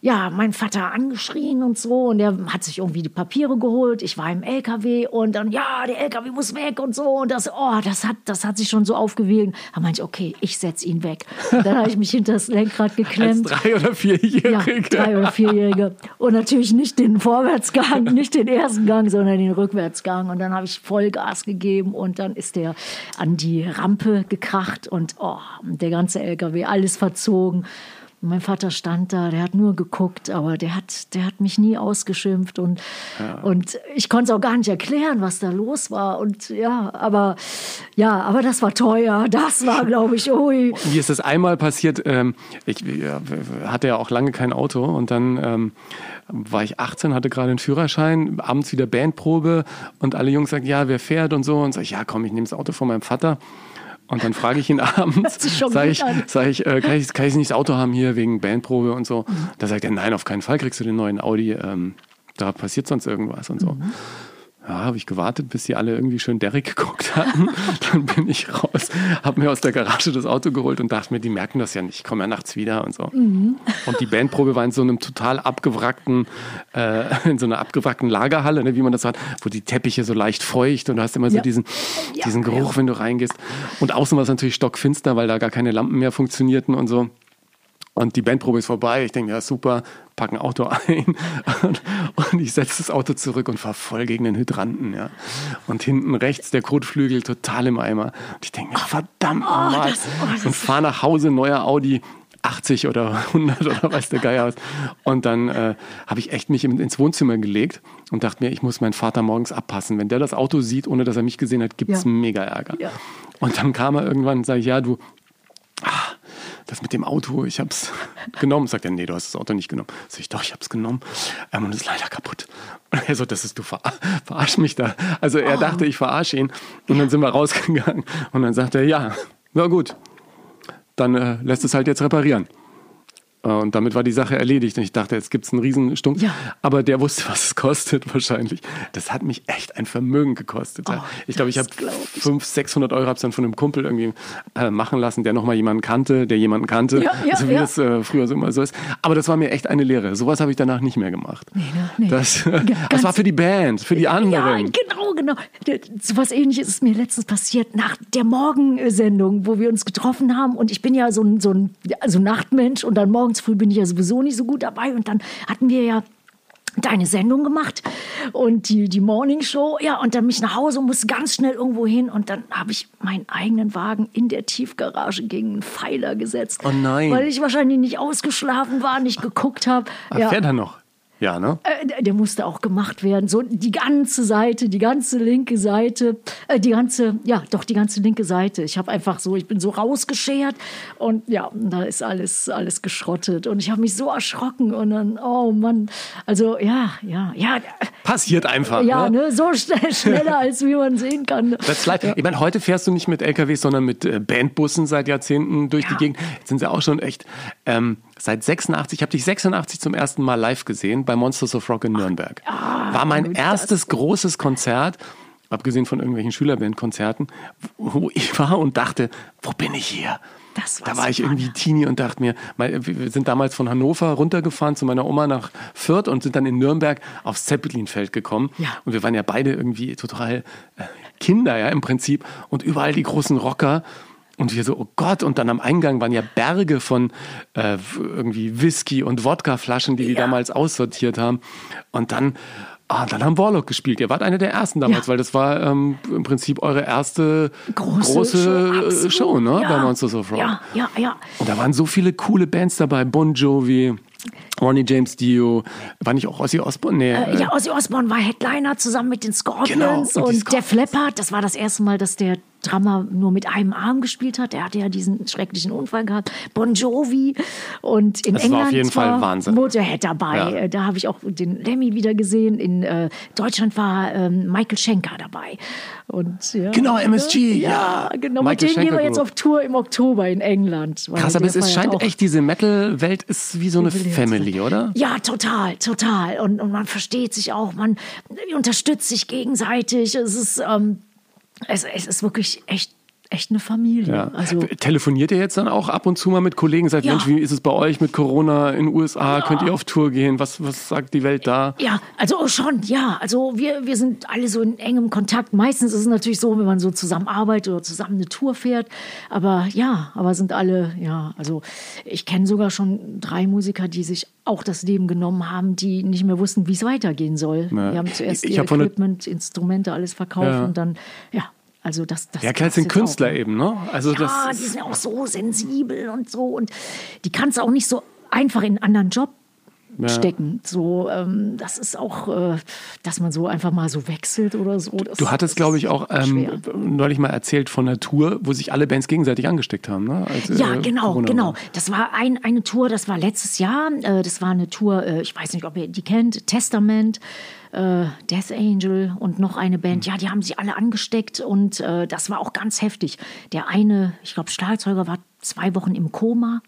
Speaker 1: ja, mein Vater angeschrien und so und der hat sich irgendwie die Papiere geholt. Ich war im LKW und dann, ja, der LKW muss weg und so und das, oh, das hat, das hat sich schon so aufgewiegen. Da meinte ich, okay, ich setz ihn weg. Und dann habe ich mich hinter das Lenkrad geklemmt.
Speaker 2: Als drei- oder vierjährige.
Speaker 1: Ja, drei- oder vierjährige. Und natürlich nicht den Vorwärtsgang, [LAUGHS] nicht den ersten Gang, sondern den Rückwärtsgang. Und dann habe ich Vollgas gegeben und dann ist der an die Rampe gekracht und oh, der ganze LKW, alles verzogen. Mein Vater stand da, der hat nur geguckt, aber der hat, der hat mich nie ausgeschimpft und, ja. und ich konnte es auch gar nicht erklären, was da los war. Und ja, aber ja, aber das war teuer. Das war, glaube ich, ui.
Speaker 2: Wie ist das einmal passiert? Ähm, ich ja, hatte ja auch lange kein Auto und dann ähm, war ich 18, hatte gerade einen Führerschein, abends wieder Bandprobe und alle Jungs sagen, ja, wer fährt und so und sag ich, ja, komm, ich nehme das Auto von meinem Vater. Und dann frage ich ihn [LAUGHS] abends, sage ich, sag ich, äh, kann ich, kann ich nicht das Auto haben hier wegen Bandprobe und so?
Speaker 1: Mhm.
Speaker 2: Da sagt er, nein, auf keinen Fall kriegst du den neuen Audi. Ähm, da passiert sonst irgendwas und so.
Speaker 1: Mhm.
Speaker 2: Ja, habe ich gewartet, bis sie alle irgendwie schön Derrick geguckt hatten. [LAUGHS] Dann bin ich raus, habe mir aus der Garage das Auto geholt und dachte mir, die merken das ja nicht. Ich komme ja nachts wieder und so.
Speaker 1: Mhm.
Speaker 2: Und die Bandprobe war in so einem total abgewrackten, äh, in so einer abgewrackten Lagerhalle, ne, wie man das hat, wo die Teppiche so leicht feucht und du hast immer so
Speaker 1: Ja.
Speaker 2: diesen,
Speaker 1: Ja,
Speaker 2: diesen Geruch, wenn du reingehst. Und außen war es natürlich stockfinster, weil da gar keine Lampen mehr funktionierten und so. Und die Bandprobe ist vorbei. Ich denke, ja, super, pack ein Auto [LAUGHS] ein. Und, und ich setze das Auto zurück und fahre voll gegen den Hydranten. Ja. Und hinten rechts der Kotflügel total im Eimer. Und ich denke, mir, verdammt nochmal.
Speaker 1: das- oh, das
Speaker 2: und fahre nach Hause, neuer Audi. 80 oder 100 oder weiß der Geier was. Und dann äh, habe ich echt mich ins Wohnzimmer gelegt und dachte mir, ich muss meinen Vater morgens abpassen. Wenn der das Auto sieht, ohne dass er mich gesehen hat, gibt es
Speaker 1: Ja.
Speaker 2: mega Ärger.
Speaker 1: Ja.
Speaker 2: Und dann kam er irgendwann und sage ich, ja, du, das mit dem Auto, ich hab's genommen. Sagt er, nee, du hast das Auto nicht genommen. Sag ich, doch, ich hab's genommen. Ähm, und es ist leider kaputt. Und er so, das ist, du ver [LAUGHS] verarsch mich da. Also er dachte, ich verarsche ihn. Und dann sind wir rausgegangen. Und dann sagt er, ja, na gut, dann äh, lässt es halt jetzt reparieren. Äh, Und damit war die Sache erledigt. Und ich dachte, jetzt gibt's einen Riesenstunk.
Speaker 1: Ja.
Speaker 2: Aber der wusste, was es kostet wahrscheinlich. Das hat mich echt ein Vermögen gekostet. ja.
Speaker 1: Oh,
Speaker 2: ich glaube, ich habe
Speaker 1: das glaub ich.
Speaker 2: 500, 600 Euro hab's dann von einem Kumpel irgendwie äh, machen lassen, der nochmal jemanden kannte, der jemanden kannte.
Speaker 1: Ja, ja,
Speaker 2: so wie
Speaker 1: ja.
Speaker 2: das äh, früher so immer so ist. Aber das war mir echt eine Lehre. Sowas habe ich danach nicht mehr gemacht.
Speaker 1: ne, nee.
Speaker 2: Das,
Speaker 1: Ga-
Speaker 2: das [LAUGHS]
Speaker 1: ganz-
Speaker 2: war für die Band, für die
Speaker 1: Ja,
Speaker 2: anderen.
Speaker 1: genau, genau. So was ähnliches ist mir letztens passiert nach der Morgensendung, wo wir uns getroffen haben. Und ich bin ja so ein, so ein also Nachtmensch und dann morgens früh bin ich ja sowieso nicht so gut dabei. Und dann hatten wir ja deine Sendung gemacht und die, die Morning Show. Ja, und dann mich nach Hause und musste ganz schnell irgendwo hin. Und dann habe ich meinen eigenen Wagen in der Tiefgarage gegen einen Pfeiler gesetzt.
Speaker 2: Oh nein.
Speaker 1: Weil ich wahrscheinlich nicht ausgeschlafen war, nicht geguckt habe.
Speaker 2: Ach, Fährt er noch? Ja, ne?
Speaker 1: Äh, der- musste auch gemacht werden. So die ganze Seite, die ganze linke Seite, äh, die ganze, ja, doch die ganze linke Seite. Ich habe einfach so, ich bin so rausgeschert und ja, da ist alles, alles geschrottet und ich habe mich so erschrocken und dann, oh Mann, also ja, ja, ja,
Speaker 2: Passiert einfach.
Speaker 1: ja,
Speaker 2: ne?
Speaker 1: ne, so schnell, [LAUGHS] schneller als wie man sehen kann.
Speaker 2: Das leid. Ich meine, heute fährst du nicht mit LKWs, sondern mit äh, Bandbussen seit Jahrzehnten durch die
Speaker 1: Ja.
Speaker 2: Gegend. Jetzt sind sie auch schon echt ähm, seit 86. Ich habe dich 86 zum ersten Mal live gesehen bei Monsters of Rock in Nürnberg. War mein erstes großes Konzert, abgesehen von irgendwelchen Schülerbandkonzerten, wo [LAUGHS] ich war und dachte, wo bin ich hier?
Speaker 1: Das war
Speaker 2: da war
Speaker 1: so
Speaker 2: ich irgendwie
Speaker 1: Wahnsinn.
Speaker 2: Teenie und dachte mir, wir sind damals von Hannover runtergefahren zu meiner Oma nach Fürth und sind dann in Nürnberg aufs Zeppelinfeld gekommen.
Speaker 1: Ja.
Speaker 2: Und wir waren ja beide irgendwie total äh, Kinder, ja, im Prinzip. Und überall die großen Rocker. Und wir so, oh Gott, und dann am Eingang waren ja Berge von äh, irgendwie Whisky und Wodkaflaschen, die die
Speaker 1: Ja.
Speaker 2: damals aussortiert haben. Und dann, ah, dann haben Warlock gespielt. Ihr wart eine der ersten damals,
Speaker 1: Ja.
Speaker 2: weil das war ähm, im Prinzip eure erste
Speaker 1: Große,
Speaker 2: große
Speaker 1: Show.
Speaker 2: Show, ne?
Speaker 1: Ja.
Speaker 2: Bei Monsters of Rock.
Speaker 1: Ja, ja, ja.
Speaker 2: Und da waren so viele coole Bands dabei. Bon Jovi, Ronnie James Dio. War nicht auch Ozzy Osbourne? Nee.
Speaker 1: Äh, ja, Ozzy Osbourne war Headliner zusammen mit den Scorpions
Speaker 2: Genau, und
Speaker 1: und. Def Leppard. Das war das erste Mal, dass der Drummer nur mit einem Arm gespielt hat. Er hatte ja diesen schrecklichen Unfall gehabt. Bon Jovi und in
Speaker 2: Das war
Speaker 1: England
Speaker 2: auf jeden Fall Wahnsinn.
Speaker 1: Motorhead dabei.
Speaker 2: Ja.
Speaker 1: Äh, Da habe ich auch den Lemmy wieder gesehen. In äh, Deutschland war ähm, Michael Schenker dabei. Und, ja,
Speaker 2: Genau, MSG,
Speaker 1: Ja,
Speaker 2: ja.
Speaker 1: genau.
Speaker 2: Michael
Speaker 1: mit denen gehen wir jetzt auf Tour im Oktober in England.
Speaker 2: Krass, aber es scheint
Speaker 1: auch-
Speaker 2: echt, diese Metal-Welt ist wie so eine
Speaker 1: Jubiläums-
Speaker 2: Family, oder?
Speaker 1: Ja, total, total. Und, und man versteht sich auch, man unterstützt sich gegenseitig. Es ist, ähm, es, es ist wirklich echt, echt eine Familie.
Speaker 2: Ja.
Speaker 1: Also,
Speaker 2: Telefoniert ihr jetzt dann auch ab und zu mal mit Kollegen? Sagt,
Speaker 1: Ja.
Speaker 2: Mensch, wie ist es bei euch mit Corona in den USA? Könnt ihr auf Tour gehen? Was, was sagt die Welt da?
Speaker 1: ja, also schon, ja. Also wir, wir sind alle so in engem Kontakt. Meistens ist es natürlich so, wenn man so zusammenarbeitet oder zusammen eine Tour fährt. Aber ja, aber sind alle, ja, also ich kenne sogar schon drei Musiker, die sich auch das Leben genommen haben, die nicht mehr wussten, wie es weitergehen soll.
Speaker 2: Ja.
Speaker 1: Die haben zuerst
Speaker 2: Ich
Speaker 1: ihr
Speaker 2: von der-
Speaker 1: Equipment, Instrumente, alles verkauft
Speaker 2: Ja.
Speaker 1: und dann, ja, also das, das
Speaker 2: Ja, klar, das sind Künstler
Speaker 1: auch.
Speaker 2: eben, ne? Also
Speaker 1: Ja,
Speaker 2: das
Speaker 1: die sind auch so sensibel und so und die kannst du auch nicht so einfach in einen anderen Job stecken. So, ähm, das ist auch, äh, dass man so einfach mal so wechselt oder so. Das,
Speaker 2: du hattest, glaube ich, auch ähm, neulich mal erzählt von einer Tour, wo sich alle Bands gegenseitig angesteckt haben. Ne?
Speaker 1: Als, ja, äh, genau, Corona genau. Das war ein, eine Tour, das war letztes Jahr. Äh, das war eine Tour, äh, ich weiß nicht, ob ihr die kennt, Testament. Äh, Death Angel und noch eine Band, ja, die haben sich alle angesteckt und äh, das war auch ganz heftig. Der eine, ich glaube, Schlagzeuger war zwei Wochen im Koma.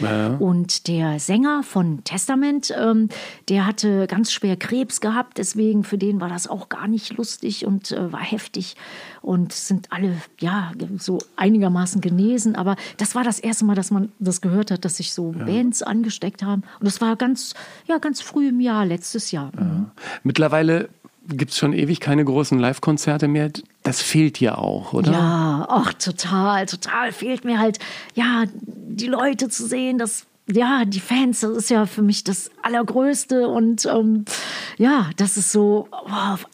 Speaker 1: Ja. Und der Sänger von Testament, ähm, der hatte ganz schwer Krebs gehabt, deswegen für den war das auch gar nicht lustig und äh, war heftig und sind alle ja so einigermaßen genesen. Aber das war das erste Mal, dass man das gehört hat, dass sich so ja. Bands angesteckt haben. Und das war ganz ja ganz früh im Jahr, letztes Jahr. Ja.
Speaker 2: Mittlerweile gibt es schon ewig keine großen Live-Konzerte mehr. Das fehlt ja auch, oder?
Speaker 1: Ja, ach, total, total. Fehlt mir halt, ja, die Leute zu sehen, das ja, die Fans, das ist ja für mich das Allergrößte. Und ähm, ja, das ist so, wow,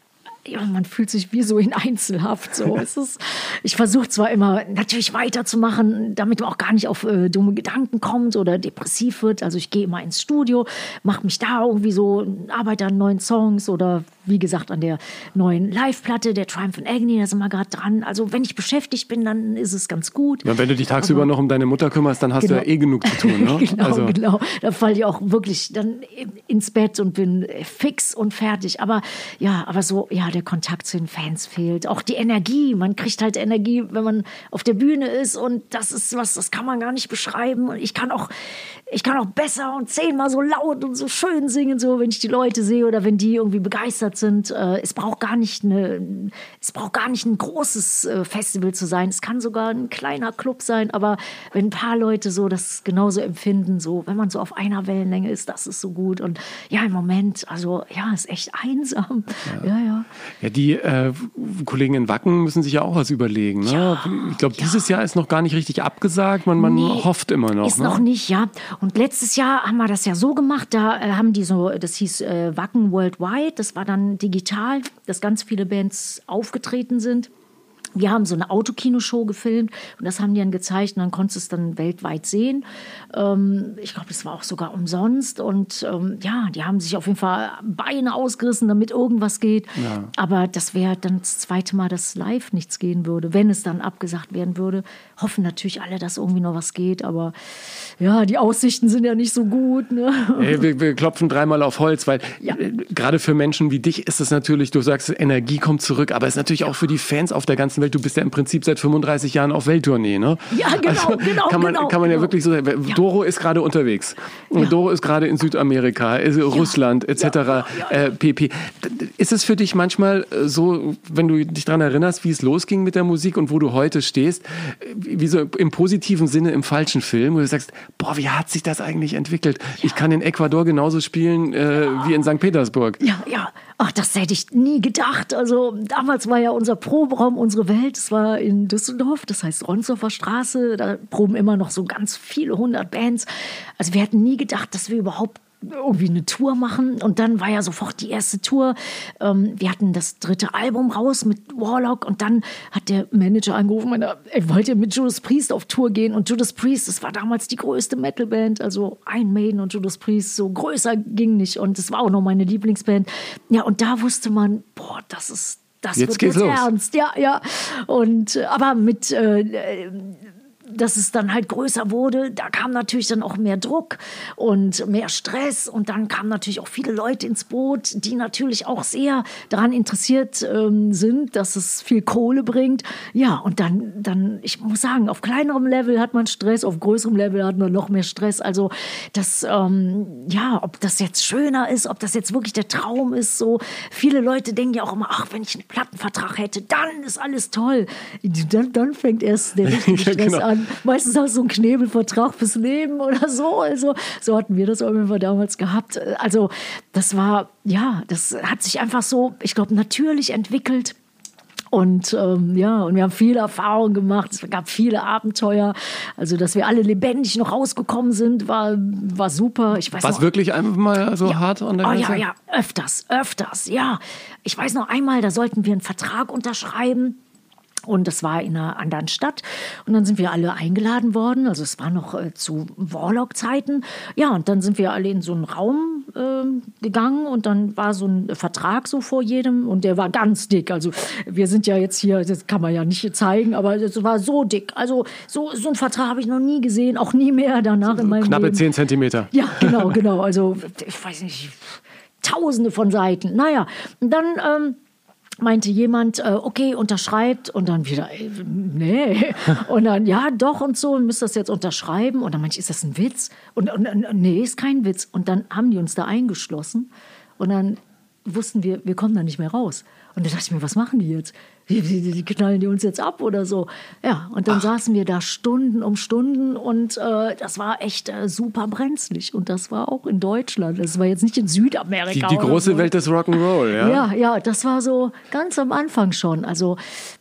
Speaker 1: ja, man fühlt sich wie so in Einzelhaft. So. es ist, ich versuche zwar immer natürlich weiterzumachen, damit man auch gar nicht auf äh, dumme Gedanken kommt oder depressiv wird. Also ich gehe immer ins Studio, mache mich da irgendwie so, arbeite an neuen Songs oder wie gesagt an der neuen Live-Platte, der Triumph and Agony, da sind wir gerade dran. Also wenn ich beschäftigt bin, dann ist es ganz gut.
Speaker 2: Ja, wenn du dich tagsüber Aber, noch um deine Mutter kümmerst, dann hast genau. du ja eh genug zu tun. Ne? [LAUGHS]
Speaker 1: genau, also. genau. Da falle ich auch wirklich dann ins Bett und bin fix und fertig. Aber ja, aber so, ja, der Kontakt zu den Fans fehlt. Auch die Energie. Man kriegt halt Energie, wenn man auf der Bühne ist und das ist was, das kann man gar nicht beschreiben. Und ich kann auch, ich kann auch besser und zehnmal so laut und so schön singen, so wenn ich die Leute sehe oder wenn die irgendwie begeistert sind. Äh, es braucht gar nicht eine, es braucht gar nicht ein großes äh, Festival zu sein. Es kann sogar ein kleiner Club sein, aber wenn ein paar Leute so das genauso empfinden, so wenn man so auf einer Wellenlänge ist, das ist so gut. Und ja, im Moment, also ja, ist echt einsam. Ja, ja. Ja,
Speaker 2: ja die äh, Kollegen in Wacken müssen sich ja auch was überlegen. Ne? Ja, ich glaube, dieses Jahr ist noch gar nicht richtig abgesagt. Man, man nee, hofft immer noch.
Speaker 1: Ist ne? noch nicht, ja. Und letztes Jahr haben wir das ja so gemacht, da äh, haben die so, das hieß äh, Wacken Worldwide, das war dann digital, dass ganz viele Bands aufgetreten sind wir haben so eine Autokinoshow gefilmt und das haben die dann gezeigt und dann konntest du es dann weltweit sehen. Ähm, ich glaube, es war auch sogar umsonst und ähm, ja, die haben sich auf jeden Fall Beine ausgerissen, damit irgendwas geht. Ja. Aber das wäre dann das zweite Mal, dass live nichts gehen würde, wenn es dann abgesagt werden würde. Hoffen natürlich alle, dass irgendwie noch was geht, aber ja, die Aussichten sind ja nicht so gut. Ne?
Speaker 2: Hey, wir, wir, klopfen dreimal auf Holz, weil ja. äh, gerade für Menschen wie dich ist es natürlich, du sagst, Energie kommt zurück, aber es ist natürlich auch für die Fans auf der ganzen Welt. Du bist ja im Prinzip seit 35 Jahren auf Welttournee, ne?
Speaker 1: Ja, genau, also, genau.
Speaker 2: Kann man,
Speaker 1: genau,
Speaker 2: kann man
Speaker 1: genau.
Speaker 2: ja wirklich so sagen. Ja. Doro ist gerade unterwegs. Ja. Doro ist gerade in Südamerika, ja. Russland etc. Äh, pp. Ist es für dich manchmal äh, so, wenn du dich daran erinnerst, wie es losging mit der Musik und wo du heute stehst, wie so im positiven Sinne im falschen Film, wo du sagst, boah, wie hat sich das eigentlich entwickelt? Ich kann in Ecuador genauso spielen äh, wie in St. Petersburg.
Speaker 1: Ja, ja. Ach, das hätte ich nie gedacht. Also damals war ja unser Proberaum unsere Welt. Es war in Düsseldorf, das heißt Ronsdorfer Straße. Da proben immer noch so ganz viele hundert Bands. Also wir hätten nie gedacht, dass wir überhaupt irgendwie eine Tour machen. Und dann war ja sofort die erste Tour. Ähm, wir hatten das dritte Album raus mit Warlock und dann hat der Manager angerufen, meinte, er wollte mit Judas Priest auf Tour gehen. Und Judas Priest, das war damals die größte Metalband, also ein Maiden und Judas Priest, so größer ging nicht. Und das war auch noch meine Lieblingsband. Ja, und da wusste man, boah, das ist das
Speaker 2: jetzt
Speaker 1: wird
Speaker 2: geht's
Speaker 1: jetzt
Speaker 2: los.
Speaker 1: ernst, ja, ja. Und äh, aber mit äh, dass es dann halt größer wurde, da kam natürlich dann auch mehr Druck und mehr Stress und dann kamen natürlich auch viele Leute ins Boot, die natürlich auch sehr daran interessiert ähm, sind, dass es viel Kohle bringt. Ja, und dann, dann, ich muss sagen, auf kleinerem Level hat man Stress, auf größerem Level hat man noch mehr Stress. Also das, ähm, ja, ob das jetzt schöner ist, ob das jetzt wirklich der Traum ist, so viele Leute denken ja auch immer, ach, wenn ich einen Plattenvertrag hätte, dann ist alles toll. Dann, dann fängt erst der [LAUGHS] richtige Stress genau. an meistens auch so ein Knebelvertrag fürs Leben oder so. Also so hatten wir das Fall damals gehabt. Also das war, ja, das hat sich einfach so, ich glaube, natürlich entwickelt. Und ähm, ja, und wir haben viele Erfahrungen gemacht. Es gab viele Abenteuer. Also, dass wir alle lebendig noch rausgekommen sind, war, war super. Ich weiß
Speaker 2: Was wirklich einfach mal so
Speaker 1: ja.
Speaker 2: hart an der
Speaker 1: oh, Ja, ja, öfters, öfters, ja. Ich weiß noch einmal, da sollten wir einen Vertrag unterschreiben. Und das war in einer anderen Stadt. Und dann sind wir alle eingeladen worden. Also es war noch äh, zu Warlock-Zeiten. Ja, und dann sind wir alle in so einen Raum ähm, gegangen und dann war so ein Vertrag so vor jedem und der war ganz dick. Also wir sind ja jetzt hier, das kann man ja nicht zeigen, aber es war so dick. Also so, so ein Vertrag habe ich noch nie gesehen, auch nie mehr danach in meinem
Speaker 2: Knappe
Speaker 1: Leben.
Speaker 2: 10 Zentimeter.
Speaker 1: Ja, genau, [LAUGHS] genau. Also ich weiß nicht, tausende von Seiten. Naja, und dann ähm, meinte jemand, äh, okay, unterschreibt und dann wieder, äh, nee. [LAUGHS] Und dann, ja, doch und so, müsst das jetzt unterschreiben. Und dann meinte ich, ist das ein Witz? Und, und, und nee, ist kein Witz. Und dann haben die uns da eingeschlossen und dann wussten wir, wir kommen da nicht mehr raus. Und da dachte ich mir, was machen die jetzt? Die, die, die knallen die uns jetzt ab oder so. Ja, und dann saßen wir da Stunden um Stunden und äh, das war echt äh, super brenzlig. Und das war auch in Deutschland. Das war jetzt nicht in
Speaker 2: Die,
Speaker 1: Südamerika.
Speaker 2: die
Speaker 1: oder
Speaker 2: große
Speaker 1: so.
Speaker 2: Welt des Rock'n'Roll, ja?
Speaker 1: Ja, ja, das war so ganz am Anfang schon. Also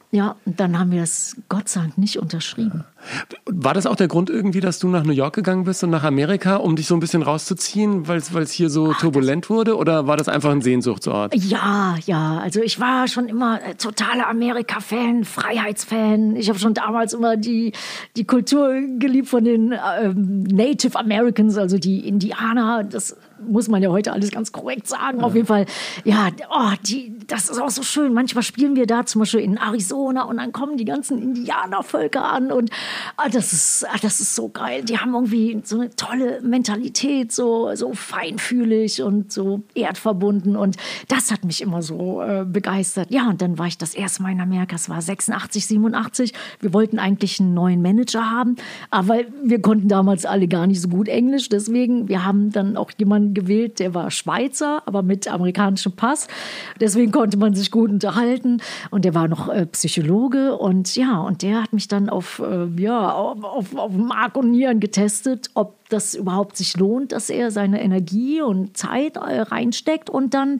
Speaker 1: ja, dann haben wir das Gott sei Dank nicht unterschrieben.
Speaker 2: War das auch der Grund irgendwie, dass du nach New York gegangen bist und nach Amerika, um dich so ein bisschen rauszuziehen, weil es hier so turbulent wurde? Oder war das einfach ein Sehnsuchtsort?
Speaker 1: Ja, ja, also ich war schon immer äh, totaler Amerika-Fan, Freiheitsfan. Ich habe schon damals immer die, die Kultur geliebt von den ähm, Native Americans, also die Indianer. Das muss man ja heute alles ganz korrekt sagen. Auf jeden Fall, ja, oh, die, das ist auch so schön. Manchmal spielen wir da zum Beispiel in Arizona und dann kommen die ganzen Indianervölker an und ah, das, ist, ah, das ist so geil. Die haben irgendwie so eine tolle Mentalität, so, so feinfühlig und so erdverbunden und das hat mich immer so äh, begeistert. Ja, und dann war ich das erste Mal in Amerika, es war 86, 87. Wir wollten eigentlich einen neuen Manager haben, aber wir konnten damals alle gar nicht so gut Englisch, deswegen, wir haben dann auch jemanden gewählt, der war Schweizer, aber mit amerikanischem Pass. Deswegen konnte man sich gut unterhalten und der war noch äh, Psychologe und ja, und der hat mich dann auf, äh, ja, auf, auf, auf Mark und Nieren getestet, ob das überhaupt sich lohnt, dass er seine Energie und Zeit äh, reinsteckt und dann,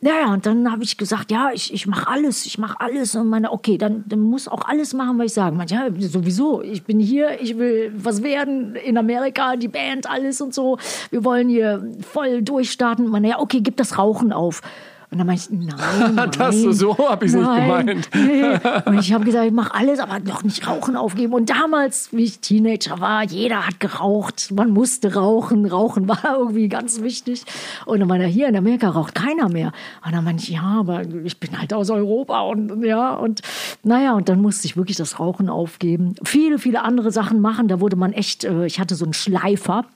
Speaker 1: ja, ja, und dann habe ich gesagt, ja, ich, ich mache alles, ich mache alles und meine, okay, dann, dann muss auch alles machen, was ich sage. Meinte, ja, sowieso, ich bin hier, ich will was werden in Amerika, die Band, alles und so. Wir wollen hier voll durchstarten. Man, ja, okay, gib das Rauchen auf. Und dann meinte ich, nein, [LAUGHS] nein.
Speaker 2: Das- so hab ich's nicht
Speaker 1: nein,
Speaker 2: gemeint.
Speaker 1: Nee. Und ich habe gesagt, ich mache alles, aber noch nicht Rauchen aufgeben. Und damals, wie ich Teenager war, jeder hat geraucht. Man musste rauchen. Rauchen war [LAUGHS] irgendwie ganz wichtig. Und dann meinte er, hier in Amerika raucht keiner mehr. Und dann meinte ich, ja, aber ich bin halt aus Europa und ja, und naja, und dann musste ich wirklich das Rauchen aufgeben. Viele, viele andere Sachen machen. Da wurde man echt, äh, ich hatte so einen Schleifer.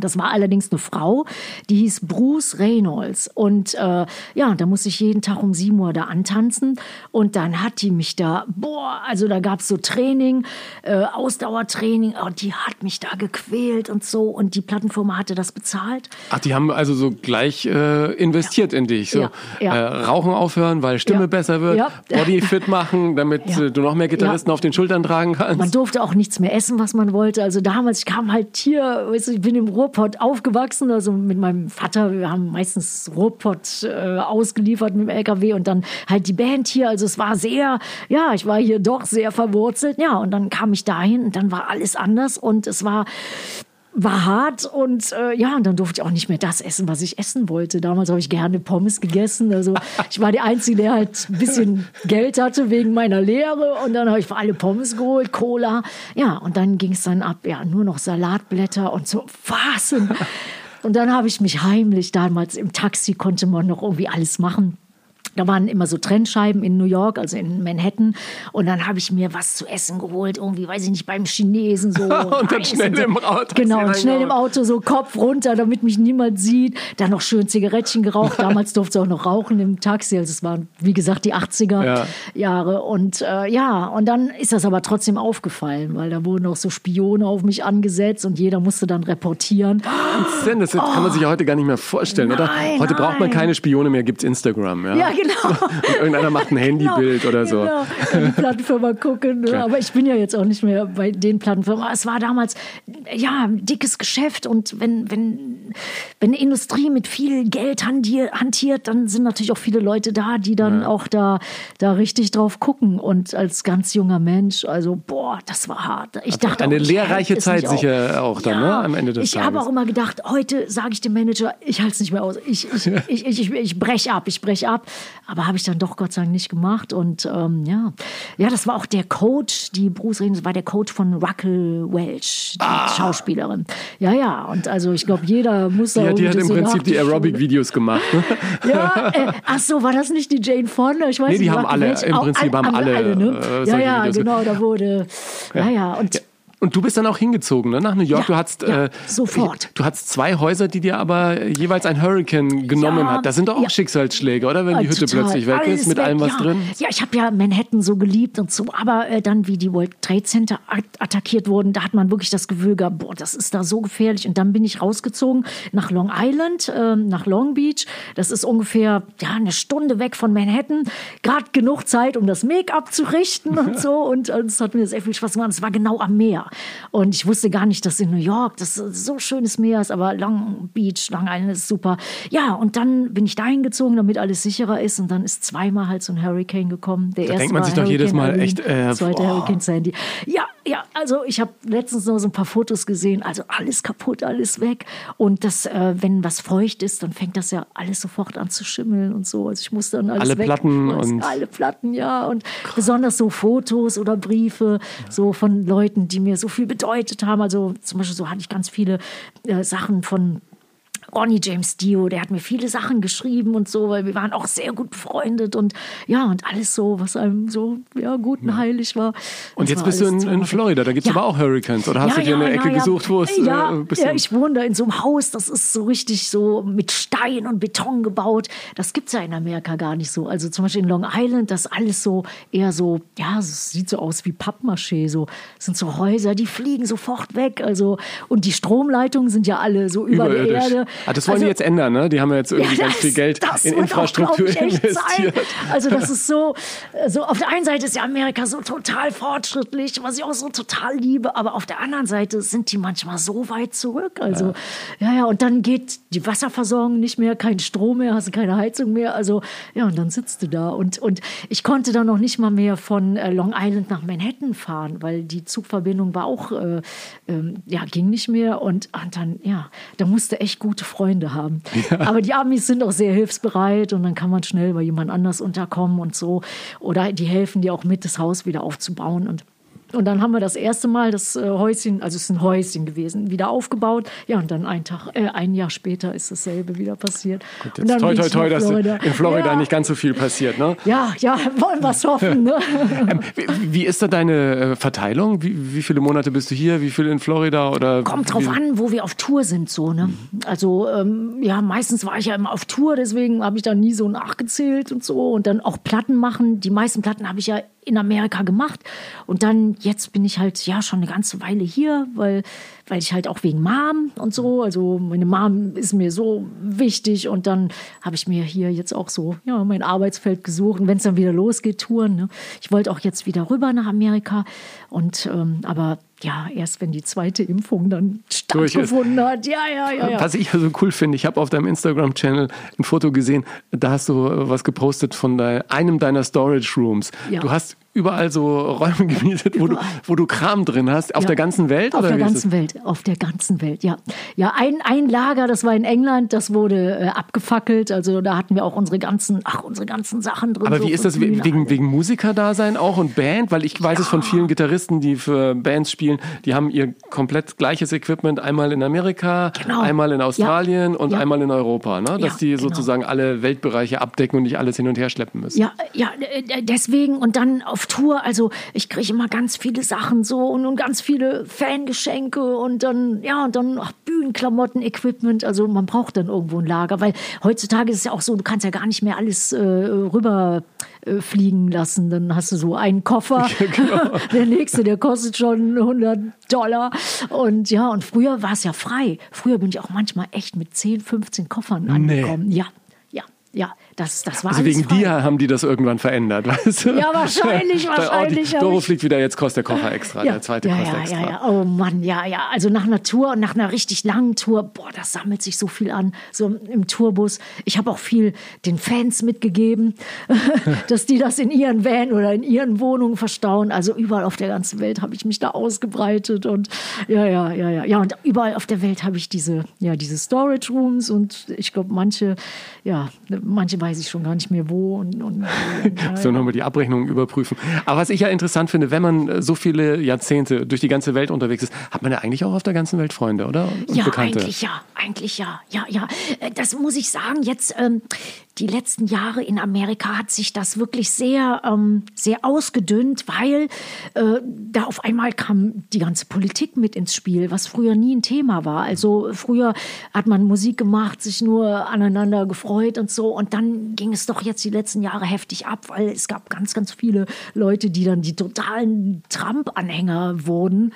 Speaker 1: Das war allerdings eine Frau, die hieß Bruce Reynolds. Und äh, ja, da musste ich jeden Tag um 7 Uhr da antanzen. Und dann hat die mich da, boah, also da gab's so Training, äh, Ausdauertraining. Und die hat mich da gequält und so. Und die Plattenfirma hatte das bezahlt.
Speaker 2: Ach, die haben also so gleich äh, investiert in dich. So,
Speaker 1: Ja, ja.
Speaker 2: Äh, Rauchen aufhören, weil Stimme
Speaker 1: Ja.
Speaker 2: besser wird,
Speaker 1: Ja.
Speaker 2: Body fit machen, damit
Speaker 1: Ja.
Speaker 2: äh, du noch mehr Gitarristen
Speaker 1: Ja.
Speaker 2: auf den Schultern tragen kannst.
Speaker 1: Man durfte auch nichts mehr essen, was man wollte. Also damals, ich kam halt hier, weißt du, ich bin im Ruhrpott aufgewachsen, also mit meinem Vater, wir haben meistens Ruhrpott äh, ausgeliefert mit dem LKW und dann halt die Band hier. Also es war sehr, ja, ich war hier doch sehr verwurzelt. Ja, und dann kam ich dahin und dann war alles anders und es war war hart und äh, ja, und dann durfte ich auch nicht mehr das essen, was ich essen wollte. Damals habe ich gerne Pommes gegessen. Also ich war die Einzige, der halt ein bisschen Geld hatte wegen meiner Lehre und dann habe ich für alle Pommes geholt, Cola. Ja, und dann ging es dann ab, ja, nur noch Salatblätter und so. Was? Und, dann habe ich mich heimlich, damals im Taxi konnte man noch irgendwie alles machen. Da waren immer so Trennscheiben in New York, also in Manhattan. Und dann habe ich mir was zu essen geholt, irgendwie, weiß ich nicht, beim Chinesen so. [LAUGHS]
Speaker 2: Und dann schnell
Speaker 1: so.
Speaker 2: im Auto
Speaker 1: Genau, und schnell im Auto so Kopf runter, damit mich niemand sieht. Dann noch schön Zigarettchen geraucht. [LAUGHS] Damals durfte es auch noch rauchen im Taxi. Also es waren, wie gesagt, die 80er
Speaker 2: Ja.
Speaker 1: Jahre. Und äh, ja, und dann ist das aber trotzdem aufgefallen, weil da wurden auch so Spione auf mich angesetzt und jeder musste dann reportieren.
Speaker 2: Denn das kann man sich ja heute gar nicht mehr vorstellen, oder?
Speaker 1: Nein,
Speaker 2: Heute braucht man
Speaker 1: nein.
Speaker 2: keine Spione mehr, gibt's Instagram. Ja,
Speaker 1: Ja, genau. [LAUGHS]
Speaker 2: Und irgendeiner macht ein Handybild oder so.
Speaker 1: Genau, kann die Plattenfirma gucken. Ne? Aber ich bin ja jetzt auch nicht mehr bei den Plattenfirmen. Es war damals ja ein dickes Geschäft und wenn, wenn, wenn eine Industrie mit viel Geld hantiert, dann sind natürlich auch viele Leute da, die dann auch da, da richtig drauf gucken. Und als ganz junger Mensch, also boah, das war hart. Ich dachte
Speaker 2: Eine
Speaker 1: auch, ich
Speaker 2: lehrreiche Zeit sicher auch dann, ne, am Ende des
Speaker 1: ich
Speaker 2: Tages.
Speaker 1: habe auch immer gedacht, heute sage ich dem Manager, ich halte es nicht mehr aus. Ich, ich, ich, ich, ich, ich breche ab, ich breche ab. Aber habe ich dann doch Gott sei Dank nicht gemacht. Und ähm, ja. ja, das war auch der Coach, die Bruce Reden, das war der Coach von Ruckel Welch, die
Speaker 2: Ah.
Speaker 1: Schauspielerin. Ja, ja. Und also ich glaube, jeder Ja, muss
Speaker 2: Die, hat- die hat im Prinzip die Aerobic-Videos gemacht. Ne?
Speaker 1: Ja, äh, ach so, war das nicht die Jane Fonda? Ich weiß
Speaker 2: Nee, die
Speaker 1: nicht,
Speaker 2: haben
Speaker 1: war-
Speaker 2: alle,
Speaker 1: welche-
Speaker 2: im
Speaker 1: auch
Speaker 2: Prinzip haben alle,
Speaker 1: ne?
Speaker 2: äh,
Speaker 1: ja, ja, genau, da wurde, ja, ja, und
Speaker 2: Und du bist dann auch hingezogen ne? nach New York.
Speaker 1: Ja,
Speaker 2: du hattest
Speaker 1: ja,
Speaker 2: äh,
Speaker 1: sofort.
Speaker 2: Du hattest zwei Häuser, die dir aber jeweils ein Hurricane genommen
Speaker 1: Ja,
Speaker 2: hat. Das sind doch auch. Schicksalsschläge, oder? Wenn die
Speaker 1: Ah,
Speaker 2: Hütte
Speaker 1: total.
Speaker 2: plötzlich weg
Speaker 1: Alles
Speaker 2: ist mit
Speaker 1: weg,
Speaker 2: allem was drin.
Speaker 1: Ja, ich habe ja Manhattan so geliebt und so, aber äh, dann, wie die World Trade Center at attackiert wurden, da hat man wirklich das Gefühl gehabt, boah, das ist da so gefährlich. Und dann bin ich rausgezogen nach Long Island, ähm, nach Long Beach. Das ist ungefähr ja, eine Stunde weg von Manhattan. Gerade genug Zeit, um das Make-up zu richten und [LAUGHS] so. Und äh, es hat mir sehr viel Spaß gemacht. Es war genau am Meer. Und ich wusste gar nicht, dass in New York das so schönes Meer ist, aber Long Beach, Long Island ist super. Ja, und dann bin ich dahin gezogen, damit alles sicherer ist. Und dann ist zweimal halt so ein Hurricane gekommen. Der
Speaker 2: Da
Speaker 1: erste
Speaker 2: denkt man sich doch jedes
Speaker 1: Hurricane
Speaker 2: Mal
Speaker 1: Irene,
Speaker 2: echt, äh,
Speaker 1: zweiter
Speaker 2: boah.
Speaker 1: Hurricane Sandy. Ja, ja, also ich habe letztens noch so ein paar Fotos gesehen. Also alles kaputt, alles weg. Und das, äh, wenn was feucht ist, dann fängt das ja alles sofort an zu schimmeln und so. Also ich muss dann alles
Speaker 2: Alle
Speaker 1: weg-
Speaker 2: Platten und-
Speaker 1: alle Platten, ja. Und besonders so Fotos oder Briefe, so von Leuten, die mir so viel bedeutet haben. Also zum Beispiel so hatte ich ganz viele äh, Sachen von Ronnie James Dio, der hat mir viele Sachen geschrieben und so, weil wir waren auch sehr gut befreundet und ja, und alles so, was einem so ja, gut und heilig war.
Speaker 2: Und
Speaker 1: Das
Speaker 2: jetzt
Speaker 1: war
Speaker 2: bist du in, in. Florida, da gibt es
Speaker 1: Ja.
Speaker 2: aber auch Hurricanes. Oder hast
Speaker 1: Ja,
Speaker 2: du dir
Speaker 1: ja,
Speaker 2: eine Ecke gesucht, wo es
Speaker 1: ja,
Speaker 2: äh,
Speaker 1: ja, ich wohne da in so einem Haus, das ist so richtig so mit Stein und Beton gebaut. Das gibt es ja in Amerika gar nicht so. Also zum Beispiel in Long Island, das ist alles so eher so, ja, es sieht so aus wie Pappmaché. So. Das sind so Häuser, die fliegen sofort weg. Also, und die Stromleitungen sind ja alle so über der. Erde.
Speaker 2: Ah, das wollen
Speaker 1: also,
Speaker 2: die jetzt ändern, ne? Die haben ja jetzt irgendwie
Speaker 1: ja,
Speaker 2: ganz viel Geld
Speaker 1: das
Speaker 2: in Infrastruktur
Speaker 1: auch,
Speaker 2: investiert.
Speaker 1: Sein. Also das [LAUGHS] ist so, so, auf der einen Seite ist ja Amerika so total fortschrittlich, was ich auch so total liebe, aber auf der anderen Seite sind die manchmal so weit zurück. Also ja, ja, und dann geht die Wasserversorgung nicht mehr, kein Strom mehr, hast du keine Heizung mehr. Also ja, und dann sitzt du da. Und, und ich konnte dann noch nicht mal mehr von äh, Long Island nach Manhattan fahren, weil die Zugverbindung war auch, äh, ähm, ja, ging nicht mehr. Und, und dann, ja, da musste echt gute Freunde haben. Aber die Amis sind auch sehr hilfsbereit und dann kann man schnell bei jemand anders unterkommen und so. Oder die helfen dir auch mit, das Haus wieder aufzubauen. Und, und dann haben wir das erste Mal das äh, Häuschen, also es ist ein Häuschen gewesen, wieder aufgebaut. Ja, und dann ein Tag, äh, ein Jahr später ist dasselbe wieder passiert. und
Speaker 2: Jetzt
Speaker 1: dann
Speaker 2: toi, toi, toi, dass in Florida
Speaker 1: ja,
Speaker 2: nicht ganz so viel passiert, ne?
Speaker 1: Ja, ja, [LAUGHS] wollen wir es hoffen. Ne?
Speaker 2: Ähm, wie, wie ist da deine äh, Verteilung? Wie, wie viele Monate bist du hier? Wie viel in Florida? Oder
Speaker 1: Kommt drauf
Speaker 2: wie,
Speaker 1: an, wo wir auf Tour sind, so, ne? Also, ähm, ja, meistens war ich ja immer auf Tour, deswegen habe ich da nie so nachgezählt und so. Und dann auch Platten machen. Die meisten Platten habe ich ja in Amerika gemacht. Und dann, jetzt bin ich halt, ja, schon eine ganze Weile hier, weil, weil ich halt auch wegen Mom und so, also meine Mom ist mir so wichtig. Und dann habe ich mir hier jetzt auch so, ja, mein Arbeitsfeld gesucht. Und wenn es dann wieder losgeht, Touren, ne? Ich wollte auch jetzt wieder rüber nach Amerika. Und, ähm, aber ja, erst wenn die zweite Impfung dann stattgefunden hat. Ja, ja, ja, ja.
Speaker 2: Was ich ja so cool finde, ich habe auf deinem Instagram-Channel ein Foto gesehen, da hast du äh, was gepostet von dein, einem deiner Storage Rooms.
Speaker 1: Ja.
Speaker 2: Du hast überall so Räume [LAUGHS] gemietet, wo du, wo du Kram drin hast, auf
Speaker 1: Ja.
Speaker 2: der ganzen Welt?
Speaker 1: Auf der ganzen Welt, auf der ganzen Welt, ja. Ja, ein, ein Lager, das war in England, das wurde äh, abgefackelt. Also da hatten wir auch unsere ganzen, ach, unsere ganzen Sachen drin.
Speaker 2: Aber
Speaker 1: so
Speaker 2: wie ist das wegen, wegen Musikerdasein auch und Band? Weil ich weiß es von vielen Gitarristen, die für Bands spielen, die haben ihr komplett gleiches Equipment einmal in Amerika,
Speaker 1: Genau.
Speaker 2: einmal in
Speaker 1: Ja.
Speaker 2: Australien und
Speaker 1: Ja.
Speaker 2: einmal in Europa. Ne? Dass
Speaker 1: Ja,
Speaker 2: die
Speaker 1: genau.
Speaker 2: sozusagen alle Weltbereiche abdecken und nicht alles hin und her schleppen müssen.
Speaker 1: Ja, ja, deswegen und dann auf Tour, also ich kriege immer ganz viele Sachen so und, und ganz viele Fangeschenke und dann, ja, und dann ach, Bühnenklamotten, Equipment, also man braucht dann irgendwo ein Lager, weil heutzutage ist es ja auch so, du kannst ja gar nicht mehr alles äh, rüber äh, fliegen lassen, dann hast du so einen Koffer, [LAUGHS]
Speaker 2: genau. [LAUGHS]
Speaker 1: der nächste, der kostet schon 100 Dollar. Und ja, und früher war es ja frei, früher bin ich auch manchmal echt mit 10, 15 Koffern angekommen, ja, ja, ja, das, das war
Speaker 2: Also wegen
Speaker 1: frei.
Speaker 2: dir haben die das irgendwann verändert, weißt du?
Speaker 1: Ja, wahrscheinlich, [LAUGHS]
Speaker 2: oh,
Speaker 1: wahrscheinlich,
Speaker 2: Doro fliegt wieder, jetzt kostet der Koffer extra, der zweite
Speaker 1: ja,
Speaker 2: kostet
Speaker 1: ja,
Speaker 2: extra.
Speaker 1: ja, ja. Oh Mann, ja, ja. Also nach einer Tour und nach einer richtig langen Tour, boah, das sammelt sich so viel an, so im Tourbus. Ich habe auch viel den Fans mitgegeben, [LAUGHS] dass die das in ihren Van oder in ihren Wohnungen verstauen. Also überall auf der ganzen Welt habe ich mich da ausgebreitet und ja, ja, ja, ja. Ja, und überall auf der Welt habe ich diese, ja, diese Storage Rooms und ich glaube, manche, ja, manche weiß weiß ich schon gar nicht mehr wo. Und, und, [LAUGHS]
Speaker 2: ja, so nochmal die Abrechnungen überprüfen. Aber was ich ja interessant finde, wenn man äh, so viele Jahrzehnte durch die ganze Welt unterwegs ist, hat man ja eigentlich auch auf der ganzen Welt Freunde, oder?
Speaker 1: Und ja, Bekannte. eigentlich ja, eigentlich ja, ja, ja. Äh, das muss ich sagen. Jetzt ähm, die letzten Jahre in Amerika hat sich das wirklich sehr, ähm, sehr ausgedünnt, weil äh, da auf einmal kam die ganze Politik mit ins Spiel, was früher nie ein Thema war. Also früher hat man Musik gemacht, sich nur aneinander gefreut und so. Und dann ging es doch jetzt die letzten Jahre heftig ab, weil es gab ganz, ganz viele Leute, die dann die totalen Trump-Anhänger wurden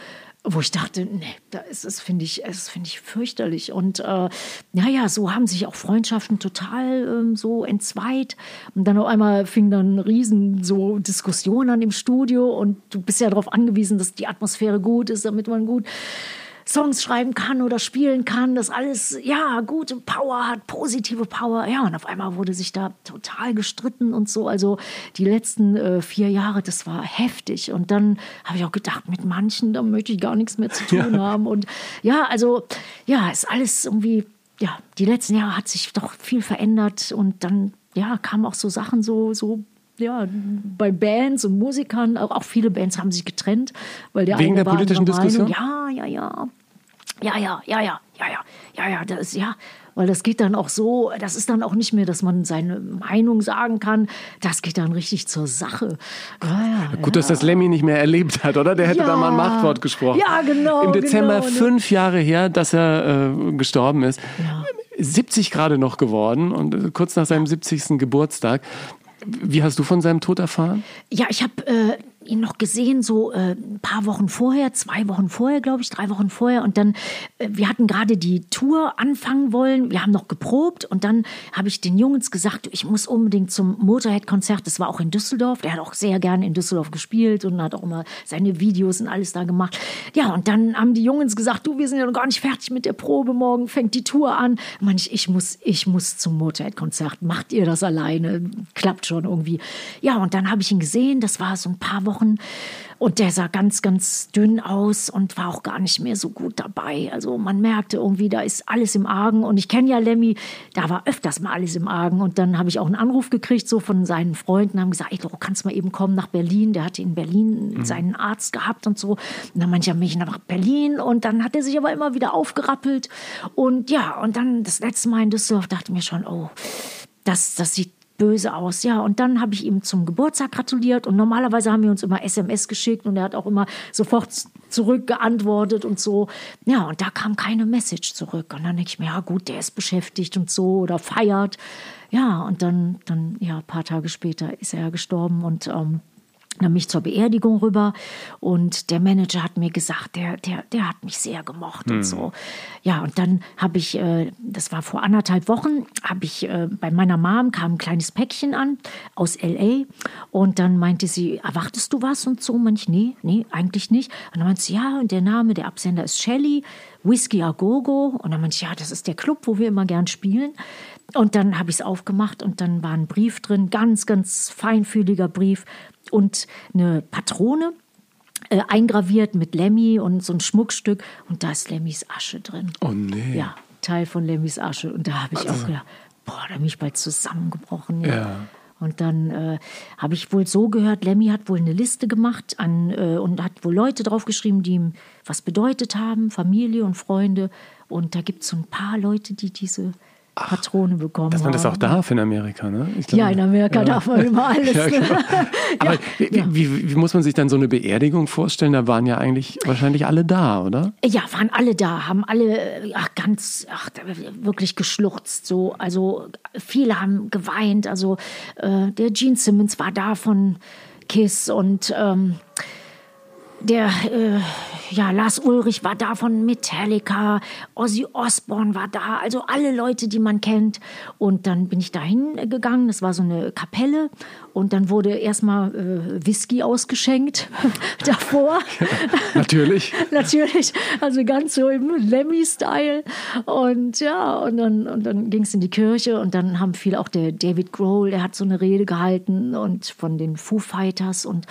Speaker 1: wo ich dachte, nee, da ist es, finde ich, es finde ich fürchterlich. Und äh, naja, so haben sich auch Freundschaften total ähm, so entzweit. Und dann auf einmal fing dann riesen so Diskussionen an im Studio und du bist ja darauf angewiesen, dass die Atmosphäre gut ist, damit man gut Songs schreiben kann oder spielen kann, das alles, ja, gute Power hat, positive Power. Ja, und auf einmal wurde sich da total gestritten und so. Also die letzten äh, vier Jahre, das war heftig. Und dann habe ich auch gedacht, mit manchen, da möchte ich gar nichts mehr zu tun [LAUGHS] ja. haben. Und ja, also, ja, ist alles irgendwie, ja, die letzten Jahre hat sich doch viel verändert und dann, ja, kamen auch so Sachen so, so ja, bei Bands und Musikern, auch, auch viele Bands haben sich getrennt, weil der
Speaker 2: Wegen der politischen Diskussion?
Speaker 1: Ja, ja, ja. Ja, ja, ja, ja, ja, ja, ja, ja, das ist ja, weil das geht dann auch so, das ist dann auch nicht mehr, dass man seine Meinung sagen kann, das geht dann richtig zur Sache.
Speaker 2: Ja, ja, Gut, ja. dass das Lemmy nicht mehr erlebt hat, oder? Der hätte da mal ein Machtwort gesprochen.
Speaker 1: Ja, genau.
Speaker 2: Im Dezember
Speaker 1: genau,
Speaker 2: fünf Jahre her, dass er äh, gestorben ist. Ja. 70 gerade noch geworden und kurz nach seinem 70. Geburtstag. Wie hast du von seinem Tod erfahren?
Speaker 1: Ja, ich habe äh, ihn noch gesehen, so äh, ein paar Wochen vorher, zwei Wochen vorher, glaube ich, drei Wochen vorher. Und dann, äh, wir hatten gerade die Tour anfangen wollen. Wir haben noch geprobt. Und dann habe ich den Jungs gesagt, ich muss unbedingt zum Motorhead-Konzert. Das war auch in Düsseldorf. Der hat auch sehr gerne in Düsseldorf gespielt und hat auch immer seine Videos und alles da gemacht. Ja, und dann haben die Jungs gesagt, du, wir sind ja noch gar nicht fertig mit der Probe. Morgen fängt die Tour an. Und ich, ich muss, ich muss zum Motorhead-Konzert. Macht ihr das alleine? Klappt schon irgendwie. Ja, und dann habe ich ihn gesehen. Das war so ein paar Wochen Wochen. Und der sah ganz, ganz dünn aus und war auch gar nicht mehr so gut dabei. Also man merkte irgendwie, da ist alles im Argen. Und ich kenne ja Lemmy, da war öfters mal alles im Argen. Und dann habe ich auch einen Anruf gekriegt, so von seinen Freunden, haben gesagt, ey, du kannst mal eben kommen nach Berlin. Der hatte in Berlin mhm. seinen Arzt gehabt und so. Und dann ich, mich nach Berlin. Und dann hat er sich aber immer wieder aufgerappelt. Und ja, und dann das letzte Mal in Düsseldorf dachte ich mir schon, oh, das, das sieht böse aus. Ja, und dann habe ich ihm zum Geburtstag gratuliert und normalerweise haben wir uns immer SMS geschickt und er hat auch immer sofort zurückgeantwortet und so. Ja, und da kam keine Message zurück. Und dann denke ich mir, ja gut, der ist beschäftigt und so oder feiert. Ja, und dann, dann ja, ein paar Tage später ist er gestorben und ähm, mich zur Beerdigung rüber und der Manager hat mir gesagt, der, der, der hat mich sehr gemocht hm. und so. Ja, und dann habe ich, äh, das war vor anderthalb Wochen, habe ich äh, bei meiner Mom kam ein kleines Päckchen an aus L.A. und dann meinte sie, erwartest du was und so? Manch, nee, nee, eigentlich nicht. Und dann meinte sie, ja, und der Name, der Absender ist Shelly, Whiskey a Go-Go. Und dann meinte ich, ja, das ist der Club, wo wir immer gern spielen. Und dann habe ich es aufgemacht und dann war ein Brief drin, ganz, ganz feinfühliger Brief und eine Patrone äh, eingraviert mit Lemmy und so ein Schmuckstück und da ist Lemmys Asche drin.
Speaker 2: Oh nee.
Speaker 1: Ja, Teil von Lemmys Asche. Und da habe ich also. auch gedacht, boah, da bin ich bald zusammengebrochen. Ja. ja. Und dann äh, habe ich wohl so gehört, Lemmy hat wohl eine Liste gemacht an, äh, und hat wohl Leute draufgeschrieben, die ihm was bedeutet haben, Familie und Freunde. Und da gibt es so ein paar Leute, die diese Patrone bekommen
Speaker 2: Dass man das auch darf in Amerika, ne? Glaub,
Speaker 1: ja, in Amerika ja. darf man immer [LAUGHS] alles. [LAUGHS] ja, genau.
Speaker 2: Aber ja. Wie, wie, wie, muss man sich dann so eine Beerdigung vorstellen? Da waren ja eigentlich wahrscheinlich alle da, oder?
Speaker 1: Ja, waren alle da, haben alle ach, ganz, ach, wirklich geschluchzt. So. Also viele haben geweint. Also äh, der Gene Simmons war da von Kiss und ähm, der äh, ja, Lars Ulrich war da von Metallica, Ozzy Osbourne war da, also alle Leute, die man kennt. Und dann bin ich dahin gegangen, das war so eine Kapelle und dann wurde erstmal äh, Whisky ausgeschenkt [LAUGHS] davor.
Speaker 2: Ja, [LAUGHS] natürlich. [LAUGHS]
Speaker 1: natürlich, also ganz so im Lemmy-Style. Und ja, und dann, und dann ging es in die Kirche und dann haben viele, auch der David Grohl, der hat so eine Rede gehalten und von den Foo Fighters und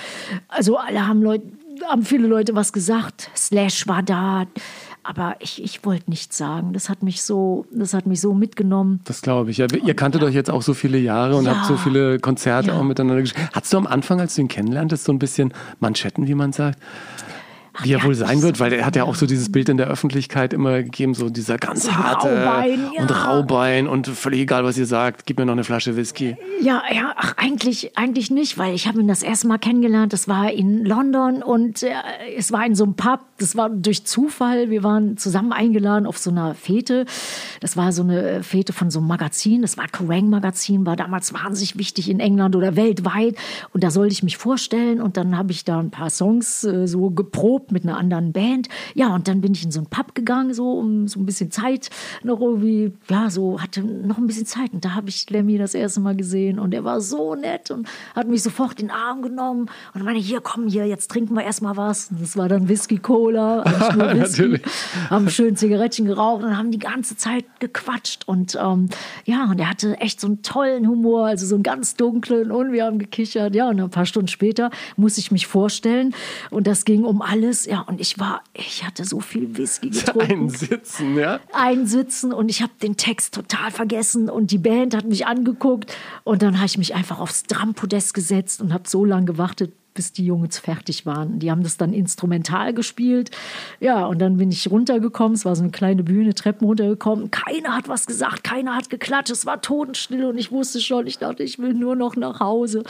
Speaker 1: also alle haben Leute haben viele Leute was gesagt. Slash war da, aber ich, ich wollte nichts sagen. Das hat mich so, das hat mich so mitgenommen.
Speaker 2: Das glaube ich. Ja, ihr kanntet euch jetzt auch so viele Jahre und
Speaker 1: Ja.
Speaker 2: habt so viele Konzerte
Speaker 1: Ja.
Speaker 2: auch miteinander gespielt. Hattest du am Anfang, als du ihn kennenlerntest, so ein bisschen Manschetten, wie man sagt? Wie er
Speaker 1: ja,
Speaker 2: wohl sein wird, weil er hat ja auch so dieses Bild in der Öffentlichkeit immer gegeben, so dieser ganz harte
Speaker 1: Raubein, ja.
Speaker 2: und Raubein und völlig egal, was ihr sagt, gib mir noch eine Flasche Whisky.
Speaker 1: Ja, ja, ach, eigentlich, eigentlich nicht, weil ich habe ihn das erste Mal kennengelernt. Das war in London und äh, es war in so einem Pub. Das war durch Zufall. Wir waren zusammen eingeladen auf so einer Fete. Das war so eine Fete von so einem Magazin. Das war Kerrang Magazin, war damals wahnsinnig wichtig in England oder weltweit. Und da sollte ich mich vorstellen und dann habe ich da ein paar Songs äh, so geprobt mit einer anderen Band. Ja, und dann bin ich in so einen Pub gegangen, so um so ein bisschen Zeit noch irgendwie, ja, so hatte noch ein bisschen Zeit. Und da habe ich Lemmy das erste Mal gesehen und er war so nett und hat mich sofort in den Arm genommen und meinte, hier, komm hier, jetzt trinken wir erstmal was. Und das war dann Whisky Cola, [LAUGHS] Whisky.
Speaker 2: Natürlich.
Speaker 1: haben schön Zigarettchen geraucht und haben die ganze Zeit gequatscht. Und ähm, ja, und er hatte echt so einen tollen Humor, also so einen ganz dunklen und wir haben gekichert. Ja, und ein paar Stunden später musste ich mich vorstellen und das ging um alles. Ja, und ich war, ich hatte so viel Whisky [LAUGHS] getrunken
Speaker 2: Einsitzen, ja?
Speaker 1: einsitzen und ich habe den Text total vergessen und die Band hat mich angeguckt und dann habe ich mich einfach aufs Drampodest gesetzt und habe so lange gewartet, bis die Jungs fertig waren. Die haben das dann instrumental gespielt. Ja, und dann bin ich runtergekommen. Es war so eine kleine Bühne, Treppen runtergekommen. Keiner hat was gesagt, keiner hat geklatscht. Es war totenstill und ich wusste schon, ich dachte, ich will nur noch nach Hause.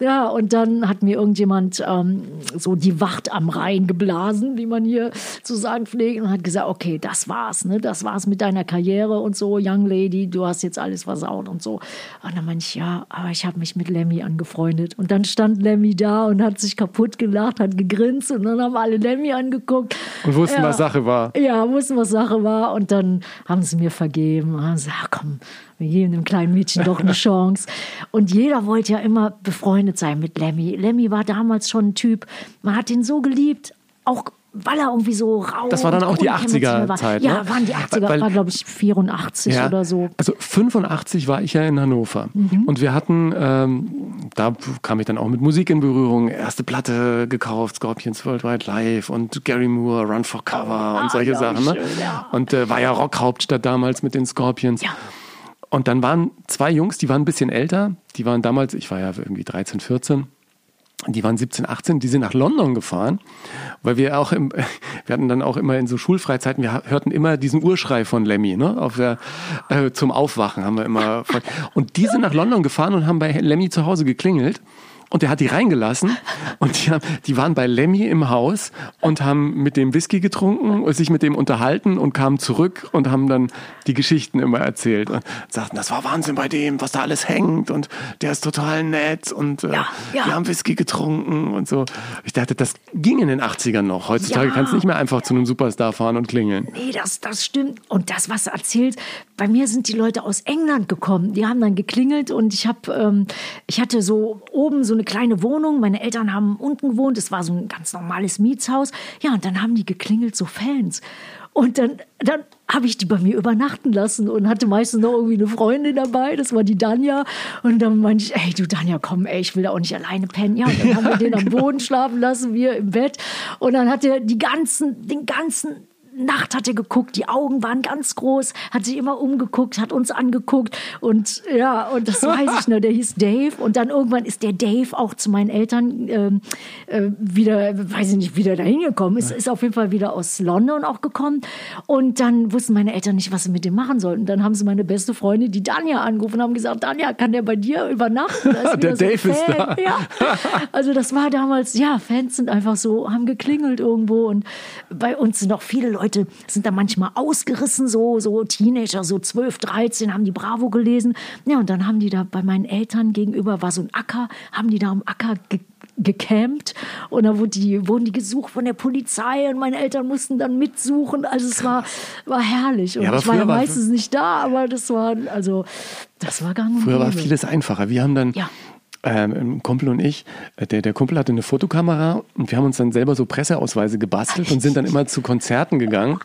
Speaker 1: Ja, und dann hat mir irgendjemand ähm, so die Wacht am Rhein geblasen, wie man hier zu sagen pflegt, und hat gesagt, okay, das war's, ne? Das war's mit deiner Karriere und so, Young Lady, du hast jetzt alles versaut und so. Und dann meinte ich, ja, aber ich habe mich mit Lemmy angefreundet. Und dann stand Lemmy da und hat sich kaputt gelacht, hat gegrinst und dann haben alle Lemmy angeguckt.
Speaker 2: Und wussten,
Speaker 1: Ja.
Speaker 2: was Sache war.
Speaker 1: Ja, wussten, was Sache war. Und dann haben sie mir vergeben. Haben gesagt, ach komm, wir geben dem kleinen Mädchen doch eine [LAUGHS] Chance. Und jeder wollte ja immer befreundet sein mit Lemmy. Lemmy war damals schon ein Typ, man hat ihn so geliebt, auch weil er irgendwie so rau
Speaker 2: Das war dann auch die
Speaker 1: unkonventionell war.
Speaker 2: 80er-Zeit,
Speaker 1: Ja,
Speaker 2: ne?
Speaker 1: waren die 80er,
Speaker 2: Weil-
Speaker 1: war glaube ich 84 oder so.
Speaker 2: Also 85 war ich ja in Hannover
Speaker 1: Mhm.
Speaker 2: und wir hatten, ähm, da kam ich dann auch mit Musik in Berührung, erste Platte gekauft, Scorpions Worldwide Live und Gary Moore, Run for Cover und solche
Speaker 1: ja,
Speaker 2: Sachen. Ne?
Speaker 1: schön, ja.
Speaker 2: Und äh, war ja Rockhauptstadt damals mit den Scorpions.
Speaker 1: Ja.
Speaker 2: Und dann waren zwei Jungs, die waren ein bisschen älter, die waren damals, ich war ja irgendwie 13, 14, die waren 17, 18, die sind nach London gefahren, weil wir auch im, [LAUGHS] wir hatten dann auch immer in so Schulfreizeiten, wir hörten immer diesen Urschrei von Lemmy, ne, auf der, äh, zum Aufwachen haben wir immer, und die sind nach London gefahren und haben bei Lemmy zu Hause geklingelt. Und der hat die reingelassen und die, haben, die waren bei Lemmy im Haus und haben mit dem Whisky getrunken und sich mit dem unterhalten und kamen zurück und haben dann die Geschichten immer erzählt und sagten, das war Wahnsinn bei dem, was da alles hängt und der ist total nett und äh,
Speaker 1: Ja, ja.
Speaker 2: wir haben Whisky getrunken und so. Ich dachte, das ging in den 80ern noch. Heutzutage
Speaker 1: Ja.
Speaker 2: kannst du nicht mehr einfach zu einem Superstar fahren und klingeln.
Speaker 1: Nee, das, das stimmt. Und das, was du erzählst, bei mir sind die Leute aus England gekommen. Die haben dann geklingelt und ich habe, ähm, ich hatte so oben so eine kleine Wohnung. Meine Eltern haben unten gewohnt. Es war so ein ganz normales Mietshaus. Ja, und dann haben die geklingelt, so Fans. Und dann, dann habe ich die bei mir übernachten lassen und hatte meistens noch irgendwie eine Freundin dabei. Das war die Danja. Und dann meinte ich, ey, du Danja, komm, ey, ich will da auch nicht alleine pennen. Ja, und dann haben wir [LAUGHS] den am Boden schlafen lassen, wir im Bett. Und dann hat er die ganzen, den ganzen Nacht hat er geguckt, die Augen waren ganz groß, hat sich immer umgeguckt, hat uns angeguckt und ja, und das weiß ich noch, der hieß Dave und dann irgendwann ist der Dave auch zu meinen Eltern ähm, äh, wieder, weiß ich nicht, wieder dahin gekommen, ist, ist auf jeden Fall wieder aus London auch gekommen und dann wussten meine Eltern nicht, was sie mit dem machen sollten. Dann haben sie meine beste Freundin, die Danja, angerufen und haben gesagt, Danja, kann der bei dir übernachten? Ist [LAUGHS]
Speaker 2: Der
Speaker 1: wieder
Speaker 2: Dave ist
Speaker 1: Fan.
Speaker 2: da.
Speaker 1: Ja, [LAUGHS] also das war damals, ja, Fans sind einfach so, haben geklingelt irgendwo und bei uns sind auch viele Leute, sind da manchmal ausgerissen, so, so Teenager, so 12, 13, haben die Bravo gelesen. Ja, und dann haben die da bei meinen Eltern gegenüber, war so ein Acker, haben die da am Acker ge gecampt und da wurden die, wurden die gesucht von der Polizei und meine Eltern mussten dann mitsuchen. Also es war, war herrlich. Und
Speaker 2: Ja,
Speaker 1: ich war ja
Speaker 2: früher war-
Speaker 1: meistens nicht da, aber das war, also, das war gang und
Speaker 2: Früher war vieles einfacher. Wir haben dann,
Speaker 1: Ja.
Speaker 2: Ähm, Kumpel und ich, äh, der, der Kumpel hatte eine Fotokamera und wir haben uns dann selber so Presseausweise gebastelt und sind dann immer zu Konzerten gegangen.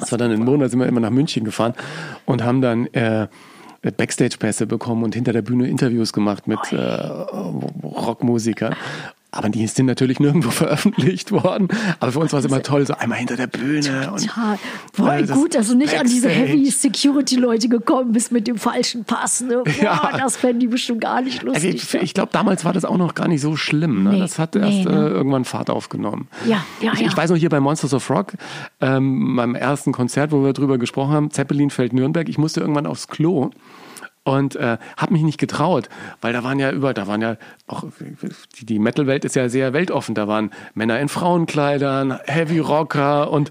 Speaker 2: Das war dann in Monat, sind wir immer nach München gefahren und haben dann äh, Backstage-Pässe bekommen und hinter der Bühne Interviews gemacht mit äh, Rockmusikern. Aber die ist natürlich nirgendwo [LAUGHS] veröffentlicht worden. Aber für uns war es immer toll, so einmal hinter der Bühne. Und,
Speaker 1: Total. Voll
Speaker 2: äh, das
Speaker 1: gut, dass du nicht an diese
Speaker 2: Backstage.
Speaker 1: Heavy Security-Leute gekommen bist mit dem falschen Pass. Ne? [LAUGHS] Boah,
Speaker 2: Ja.
Speaker 1: Das fänden die bestimmt gar nicht
Speaker 2: Also
Speaker 1: lustig.
Speaker 2: ich ich glaube, damals war das auch noch gar nicht so schlimm. Ne?
Speaker 1: Nee,
Speaker 2: das hat erst
Speaker 1: nee, ne?
Speaker 2: äh, irgendwann Fahrt aufgenommen.
Speaker 1: Ja, ja,
Speaker 2: ich,
Speaker 1: ja.
Speaker 2: ich weiß noch hier bei Monsters of Rock, ähm, meinem ersten Konzert, wo wir drüber gesprochen haben, Zeppelin fällt Nürnberg. Ich musste irgendwann aufs Klo und äh, habe mich nicht getraut, weil da waren ja über, da waren ja auch die, die Metal-Welt ist ja sehr weltoffen. Da waren Männer in Frauenkleidern, Heavy Rocker und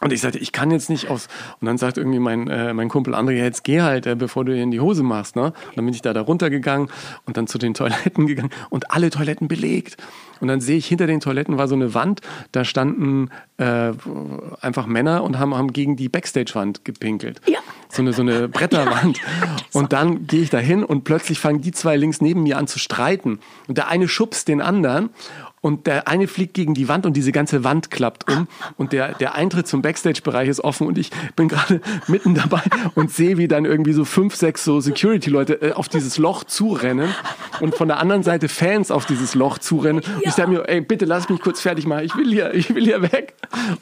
Speaker 2: und ich sagte, ich kann jetzt nicht aus. Und dann sagt irgendwie mein, äh, mein Kumpel André, jetzt geh halt, äh, bevor du dir in die Hose machst. Ne? Und dann bin ich da, da runtergegangen und dann zu den [LAUGHS] Toiletten gegangen und alle Toiletten belegt. Und dann sehe ich, hinter den Toiletten war so eine Wand, da standen äh, einfach Männer und haben, haben gegen die Backstage-Wand gepinkelt.
Speaker 1: Ja.
Speaker 2: So eine, so eine Bretterwand. [LAUGHS] Und dann gehe ich da hin und plötzlich fangen die zwei links neben mir an zu streiten. Und der eine schubst den anderen und der eine fliegt gegen die Wand und diese ganze Wand klappt um und der, der Eintritt zum Backstage-Bereich ist offen und ich bin gerade [LAUGHS] mitten dabei und sehe, wie dann irgendwie so fünf, sechs so Security-Leute äh, auf dieses Loch zurennen und von der anderen Seite Fans auf dieses Loch zurennen. Und ich sage mir, ey, bitte lass mich kurz fertig machen, ich will hier, ich will hier weg.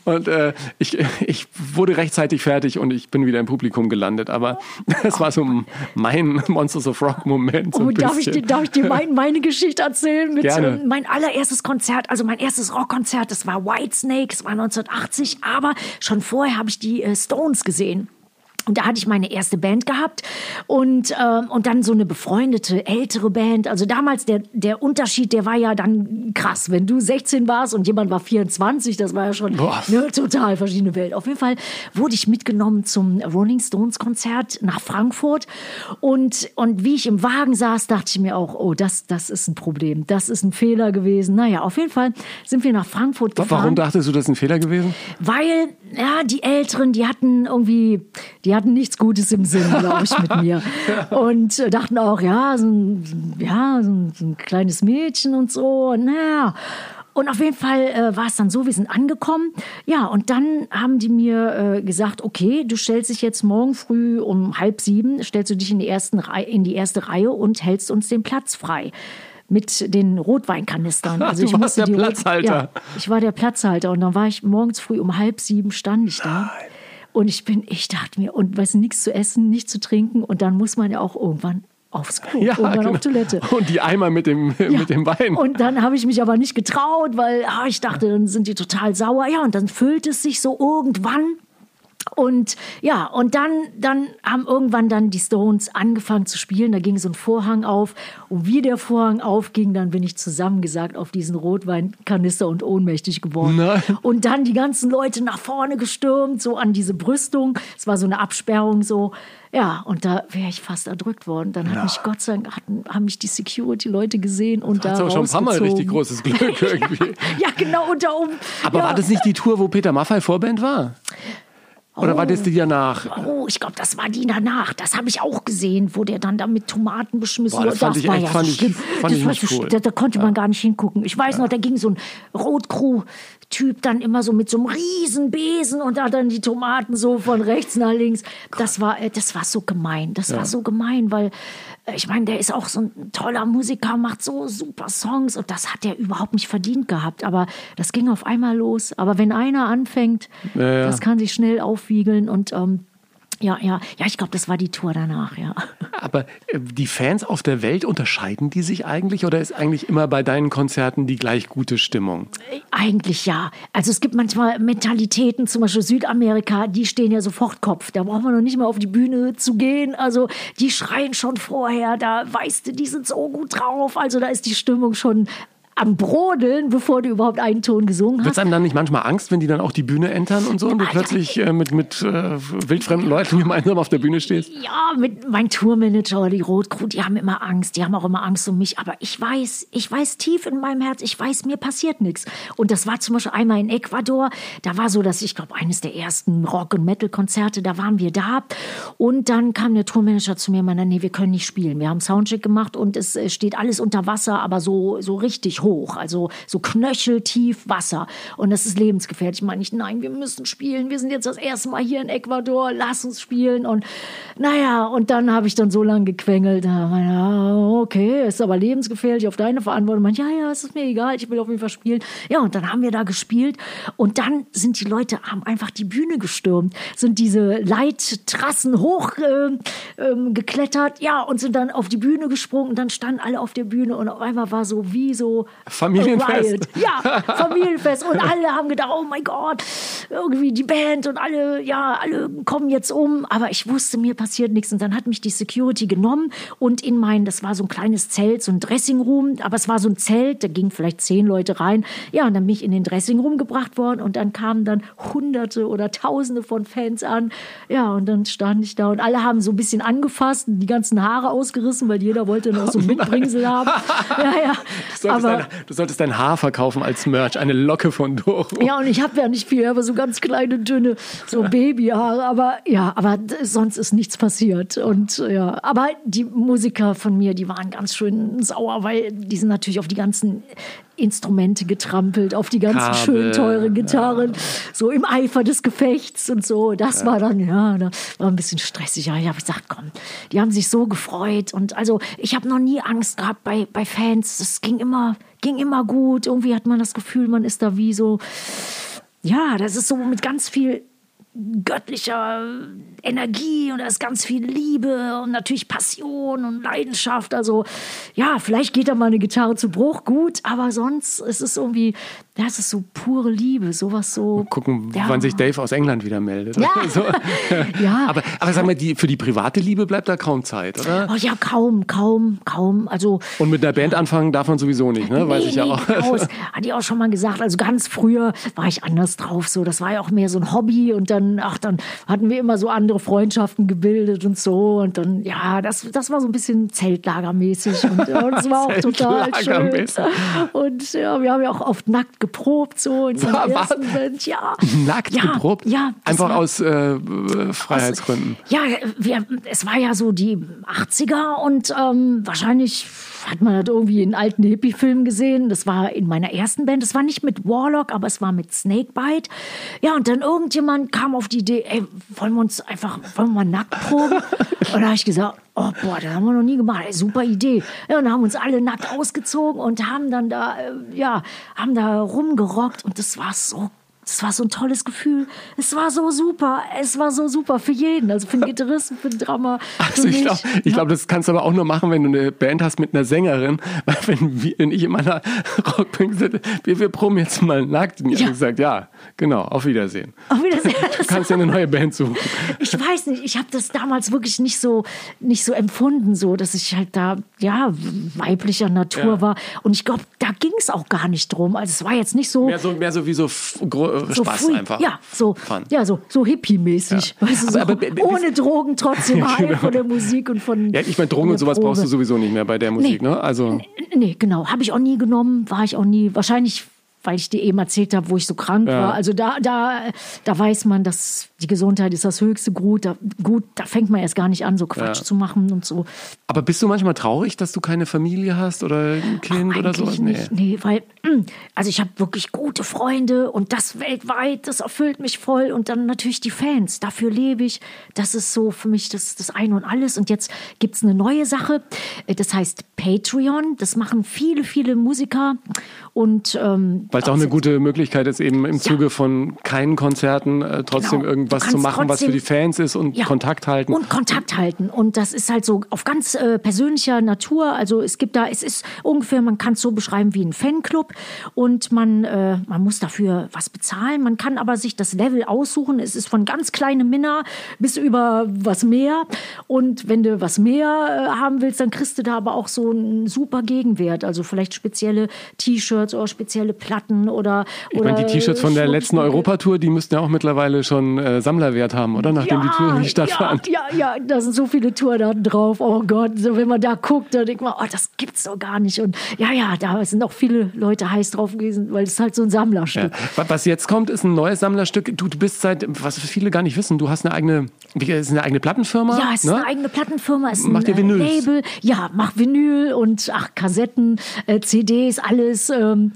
Speaker 2: Und äh, ich, ich wurde rechtzeitig fertig und ich bin wieder im Publikum gelandet. Aber [LAUGHS] das war so mein Monsters of Rock-Moment. So
Speaker 1: Oh, darf ich, dir, darf ich dir mein, meine Geschichte erzählen? Mit,
Speaker 2: Gerne.
Speaker 1: ähm, mein allererstes Konzert, also mein erstes Rockkonzert, das war Whitesnake, das war 1980, aber schon vorher habe ich die äh, Stones gesehen. Und da hatte ich meine erste Band gehabt und, ähm, und dann so eine befreundete ältere Band. Also damals der, der Unterschied, der war ja dann krass. Wenn du 16 warst und jemand war 24, das war ja schon eine total verschiedene Welt. Auf jeden Fall wurde ich mitgenommen zum Rolling Stones Konzert nach Frankfurt und, und wie ich im Wagen saß, dachte ich mir auch, oh, das, das ist ein Problem. Das ist ein Fehler gewesen. Naja, auf jeden Fall sind wir nach Frankfurt gefahren.
Speaker 2: Warum dachtest du, das ist ein Fehler gewesen?
Speaker 1: Weil, ja, die Älteren, die hatten irgendwie, die hatten nichts Gutes im Sinn, glaube ich, mit mir. [LAUGHS] Und äh, dachten auch, ja, so ein, ja, so ein, so ein kleines Mädchen und so, naja. Und auf jeden Fall äh, war es dann so, wir sind angekommen. Ja, und dann haben die mir äh, gesagt, okay, du stellst dich jetzt morgen früh um halb sieben, stellst du dich in die, ersten Reihe, in die erste Reihe und hältst uns den Platz frei. Mit den Rotweinkanistern. [LAUGHS] Also
Speaker 2: Du
Speaker 1: ich
Speaker 2: warst
Speaker 1: musste
Speaker 2: der
Speaker 1: die Rot-
Speaker 2: Platzhalter.
Speaker 1: Ja, ich war der Platzhalter und dann war ich morgens früh um halb sieben stand ich da. Und ich bin, ich dachte mir, und weißt du, nichts zu essen, nichts zu trinken und dann muss man ja auch irgendwann aufs Klo, irgendwann
Speaker 2: genau.
Speaker 1: auf Toilette.
Speaker 2: Und die Eimer mit dem, [LAUGHS] mit dem Wein.
Speaker 1: Und dann habe ich mich aber nicht getraut, weil ah, ich dachte, dann sind die total sauer. Ja, und dann füllt es sich so irgendwann. Und ja, und dann, dann haben irgendwann dann die Stones angefangen zu spielen. Da ging so ein Vorhang auf. Und wie der Vorhang aufging, dann bin ich zusammengesagt auf diesen Rotweinkanister und ohnmächtig geworden.
Speaker 2: Nein.
Speaker 1: Und dann die ganzen Leute nach vorne gestürmt, so an diese Brüstung. Es war so eine Absperrung so. Ja, und da wäre ich fast erdrückt worden. Dann hat mich Gott sei Dank, hatten, haben mich die Security-Leute gesehen und
Speaker 2: Hat's
Speaker 1: da
Speaker 2: aber schon ein paar Mal richtig großes Glück [LAUGHS] irgendwie.
Speaker 1: Ja, genau, und da oben.
Speaker 2: Aber
Speaker 1: ja.
Speaker 2: war das nicht die Tour, wo Peter Maffay Vorband war? Oder war das die danach?
Speaker 1: Oh, ich glaube, das war die danach. Das habe ich auch gesehen, wo der dann da mit Tomaten beschmissen
Speaker 2: Boah, das fand ich
Speaker 1: war
Speaker 2: echt-
Speaker 1: ja
Speaker 2: fand
Speaker 1: so
Speaker 2: ich- fand
Speaker 1: das war so
Speaker 2: cool.
Speaker 1: Da, da konnte man gar nicht hingucken. Ich weiß noch, da ging so ein Rotcrew-Typ dann immer so mit so einem riesen Besen und da dann die Tomaten so von rechts nach links. Das war, äh, das war so gemein. Das war so gemein, weil ich meine, der ist auch so ein toller Musiker, macht so super Songs und das hat er überhaupt nicht verdient gehabt. Aber das ging auf einmal los. Aber wenn einer anfängt,
Speaker 2: Ja, ja.
Speaker 1: das kann sich schnell aufwiegeln und ähm, ja, ja, ja, ich glaube, das war die Tour danach, ja.
Speaker 2: Aber äh, die Fans auf der Welt, unterscheiden die sich eigentlich? Oder ist eigentlich immer bei deinen Konzerten die gleich gute Stimmung?
Speaker 1: Eigentlich ja. Also es gibt manchmal Mentalitäten, zum Beispiel Südamerika, die stehen ja sofort Kopf. Da braucht man noch nicht mal auf die Bühne zu gehen. Also die schreien schon vorher, da weißt du, die sind so gut drauf. Also da ist die Stimmung schon am Brodeln, bevor du überhaupt einen Ton gesungen
Speaker 2: Wird
Speaker 1: hast.
Speaker 2: es einem dann nicht manchmal Angst, wenn die dann auch die Bühne entern und so und du
Speaker 1: Ja,
Speaker 2: plötzlich äh, mit, mit äh, wildfremden Leuten [LAUGHS] gemeinsam auf der Bühne stehst?
Speaker 1: Ja, mit mein Tourmanager, die Rotcrew, die haben immer Angst, die haben auch immer Angst um mich. Aber ich weiß, ich weiß tief in meinem Herz, ich weiß, mir passiert nichts. Und das war zum Beispiel einmal in Ecuador. Da war so, dass ich glaube, eines der ersten Rock- und Metal-Konzerte, da waren wir da. Und dann kam der Tourmanager zu mir und meinte, nee, wir können nicht spielen. Wir haben Soundcheck gemacht und es äh, steht alles unter Wasser, aber so, so richtig hoch, also so knöcheltief Wasser. Und das ist lebensgefährlich. Ich meine nicht, nein, wir müssen spielen. Wir sind jetzt das erste Mal hier in Ecuador, lass uns spielen. Und naja, und dann habe ich dann so lange gequengelt. Ja, okay, ist aber lebensgefährlich auf deine Verantwortung. Man, ja, ja, es ist mir egal, ich will auf jeden Fall spielen. Ja, und dann haben wir da gespielt. Und dann sind die Leute, haben einfach die Bühne gestürmt, sind diese Leittrassen hochgeklettert, äh, ähm, ja, und sind dann auf die Bühne gesprungen. Und dann standen alle auf der Bühne und auf einmal war so wie so
Speaker 2: Familienfest.
Speaker 1: Ja, [LAUGHS] Familienfest. Und alle haben gedacht, oh mein Gott, irgendwie die Band und alle, ja, alle kommen jetzt um. Aber ich wusste, mir passiert nichts. Und dann hat mich die Security genommen und in mein, das war so ein kleines Zelt, so ein Dressingroom, aber es war so ein Zelt, da gingen vielleicht zehn Leute rein. Ja, und dann bin ich in den Dressingroom gebracht worden und dann kamen dann Hunderte oder Tausende von Fans an. Ja, und dann stand ich da und alle haben so ein bisschen angefasst, die ganzen Haare ausgerissen, weil jeder wollte noch so ein [LAUGHS] Mitbringsel haben. Ja, ja.
Speaker 2: Aber, du solltest dein Haar verkaufen als Merch, eine Locke von Doro.
Speaker 1: Ja, und ich habe ja nicht viel, aber so ganz kleine, dünne, so Babyhaare. Aber ja, aber sonst ist nichts passiert. Und ja, aber die Musiker von mir, die waren ganz schön sauer, weil die sind natürlich auf die ganzen Instrumente getrampelt, auf die ganzen Kabel, schön teuren Gitarren, ja. so im Eifer des Gefechts und so. Das ja. war dann, ja, da war ein bisschen stressig. Ja, ich habe gesagt, komm, die haben sich so gefreut. Und also, ich habe noch nie Angst gehabt bei, bei Fans. Es ging immer, ging immer gut. Irgendwie hat man das Gefühl, man ist da wie so, ja, das ist so mit ganz viel göttlicher Energie und da ist ganz viel Liebe und natürlich Passion und Leidenschaft. Also ja, vielleicht geht da mal eine Gitarre zu Bruch, gut, aber sonst ist es irgendwie, das ist so pure Liebe, sowas so.
Speaker 2: Mal gucken, ja. wann sich Dave aus England wieder meldet.
Speaker 1: Ja.
Speaker 2: so. [LAUGHS]
Speaker 1: ja.
Speaker 2: Aber, aber sag mal, die, für die private Liebe bleibt da kaum Zeit, oder?
Speaker 1: Oh ja, kaum, kaum, kaum. Also,
Speaker 2: und mit der Band anfangen darf man sowieso nicht, ne? Weiß nee, ich ja auch.
Speaker 1: Genau, [LAUGHS] hatte ich auch schon mal gesagt. Also ganz früher war ich anders drauf. So, das war ja auch mehr so ein Hobby und dann, ach, dann hatten wir immer so andere Freundschaften gebildet und so. Und dann, ja, das, das war so ein bisschen Zeltlagermäßig. Und, [LAUGHS] und das war auch total schön. Und ja, wir haben ja auch oft nackt geprobt, so in
Speaker 2: der ersten Band. Ja. Nackt ja, geprobt?
Speaker 1: Ja.
Speaker 2: Einfach aus äh, Freiheitsgründen.
Speaker 1: Aus, ja, wir, es war ja so die 80er und ähm, wahrscheinlich hat man das irgendwie in alten Hippie-Filmen gesehen. Das war in meiner ersten Band. Das war nicht mit Warlock, aber es war mit Snakebite. Ja, und dann irgendjemand kam auf die Idee, ey, wollen wir uns einfach, wollen wir mal nackt proben? Und da habe ich gesagt, oh boah, das haben wir noch nie gemacht. Ey, super Idee. Ja, und haben uns alle nackt ausgezogen und haben dann da, äh, ja, haben da rumgerockt und das war so es war so ein tolles Gefühl. Es war so super. Es war so super für jeden. Also für den Gitarristen, für den Drama.
Speaker 2: Also ich glaube, ja. glaub, das kannst du aber auch nur machen, wenn du eine Band hast mit einer Sängerin. [LAUGHS] Weil wenn, wenn ich in meiner [LAUGHS] Rockband sitze, wir, wir proben jetzt mal nackt. Und ich ja. habe gesagt, ja, genau, auf Wiedersehen.
Speaker 1: Auf Wiedersehen. [LAUGHS]
Speaker 2: Du kannst ja eine neue Band suchen.
Speaker 1: Ich weiß nicht, ich habe das damals wirklich nicht so, nicht so empfunden, so, dass ich halt da, ja, weiblicher Natur ja. war. Und ich glaube, da ging es auch gar nicht drum. Also es war jetzt nicht so...
Speaker 2: Mehr so, mehr so wie so so Spaß free, einfach.
Speaker 1: Ja, so, ja, so, so hippie-mäßig. Ja. Weißt du, aber, so, aber, ohne Drogen trotzdem [LAUGHS] ja, genau. von der Musik und von.
Speaker 2: Ja, ich meine, Drogen und sowas Probe. brauchst du sowieso nicht mehr bei der Musik,
Speaker 1: nee.
Speaker 2: ne? Also.
Speaker 1: Nee, genau. Habe ich auch nie genommen, war ich auch nie. Wahrscheinlich weil ich dir eben erzählt habe, wo ich so krank ja. war. Also da, da, da weiß man, dass die Gesundheit ist das höchste Gut. Da, gut, da fängt man erst gar nicht an, so Quatsch ja. zu machen und so.
Speaker 2: Aber bist du manchmal traurig, dass du keine Familie hast oder ein Kind Ach, oder sowas?
Speaker 1: Nee. Nicht, nee, weil, also ich habe wirklich gute Freunde und das weltweit, das erfüllt mich voll. Und dann natürlich die Fans, dafür lebe ich. Das ist so für mich das, das Ein und Alles. Und jetzt gibt es eine neue Sache, das heißt Patreon. Das machen viele, viele Musiker. Und ähm,
Speaker 2: weil es auch eine gute Möglichkeit ist, eben im Zuge ja. von keinen Konzerten äh, trotzdem genau. irgendwas zu machen, was für die Fans ist und ja. Kontakt halten.
Speaker 1: Und Kontakt halten. Und das ist halt so auf ganz äh, persönlicher Natur. Also es gibt da, es ist ungefähr, man kann es so beschreiben wie ein Fanclub und man, äh, man muss dafür was bezahlen. Man kann aber sich das Level aussuchen. Es ist von ganz kleinem Minna bis über was mehr. Und wenn du was mehr äh, haben willst, dann kriegst du da aber auch so einen super Gegenwert. Also vielleicht spezielle T-Shirts oder spezielle Platten Platten oder.
Speaker 2: Ich meine, die T-Shirts von der letzten Europatour, die müssten ja auch mittlerweile schon äh, Sammlerwert haben, oder? Nachdem ja, die Tour nicht stattfand.
Speaker 1: Ja, ja, ja, da sind so viele Tourdaten drauf. Oh Gott, so, wenn man da guckt, dann denkt man, oh, das gibt's doch gar nicht. Und ja, ja, da sind auch viele Leute heiß drauf gewesen, weil es halt so ein Sammlerstück.
Speaker 2: Ja. Was jetzt kommt, ist ein neues Sammlerstück. Du, du bist seit, was viele gar nicht wissen, du hast eine eigene ist eine eigene Plattenfirma?
Speaker 1: Ja, es ist
Speaker 2: ne?
Speaker 1: eine eigene Plattenfirma, es ist
Speaker 2: Macht
Speaker 1: ein
Speaker 2: ihr Vinyls?
Speaker 1: äh, Label. Ja, macht Vinyl und ach, Kassetten, äh, CDs, alles. Ähm,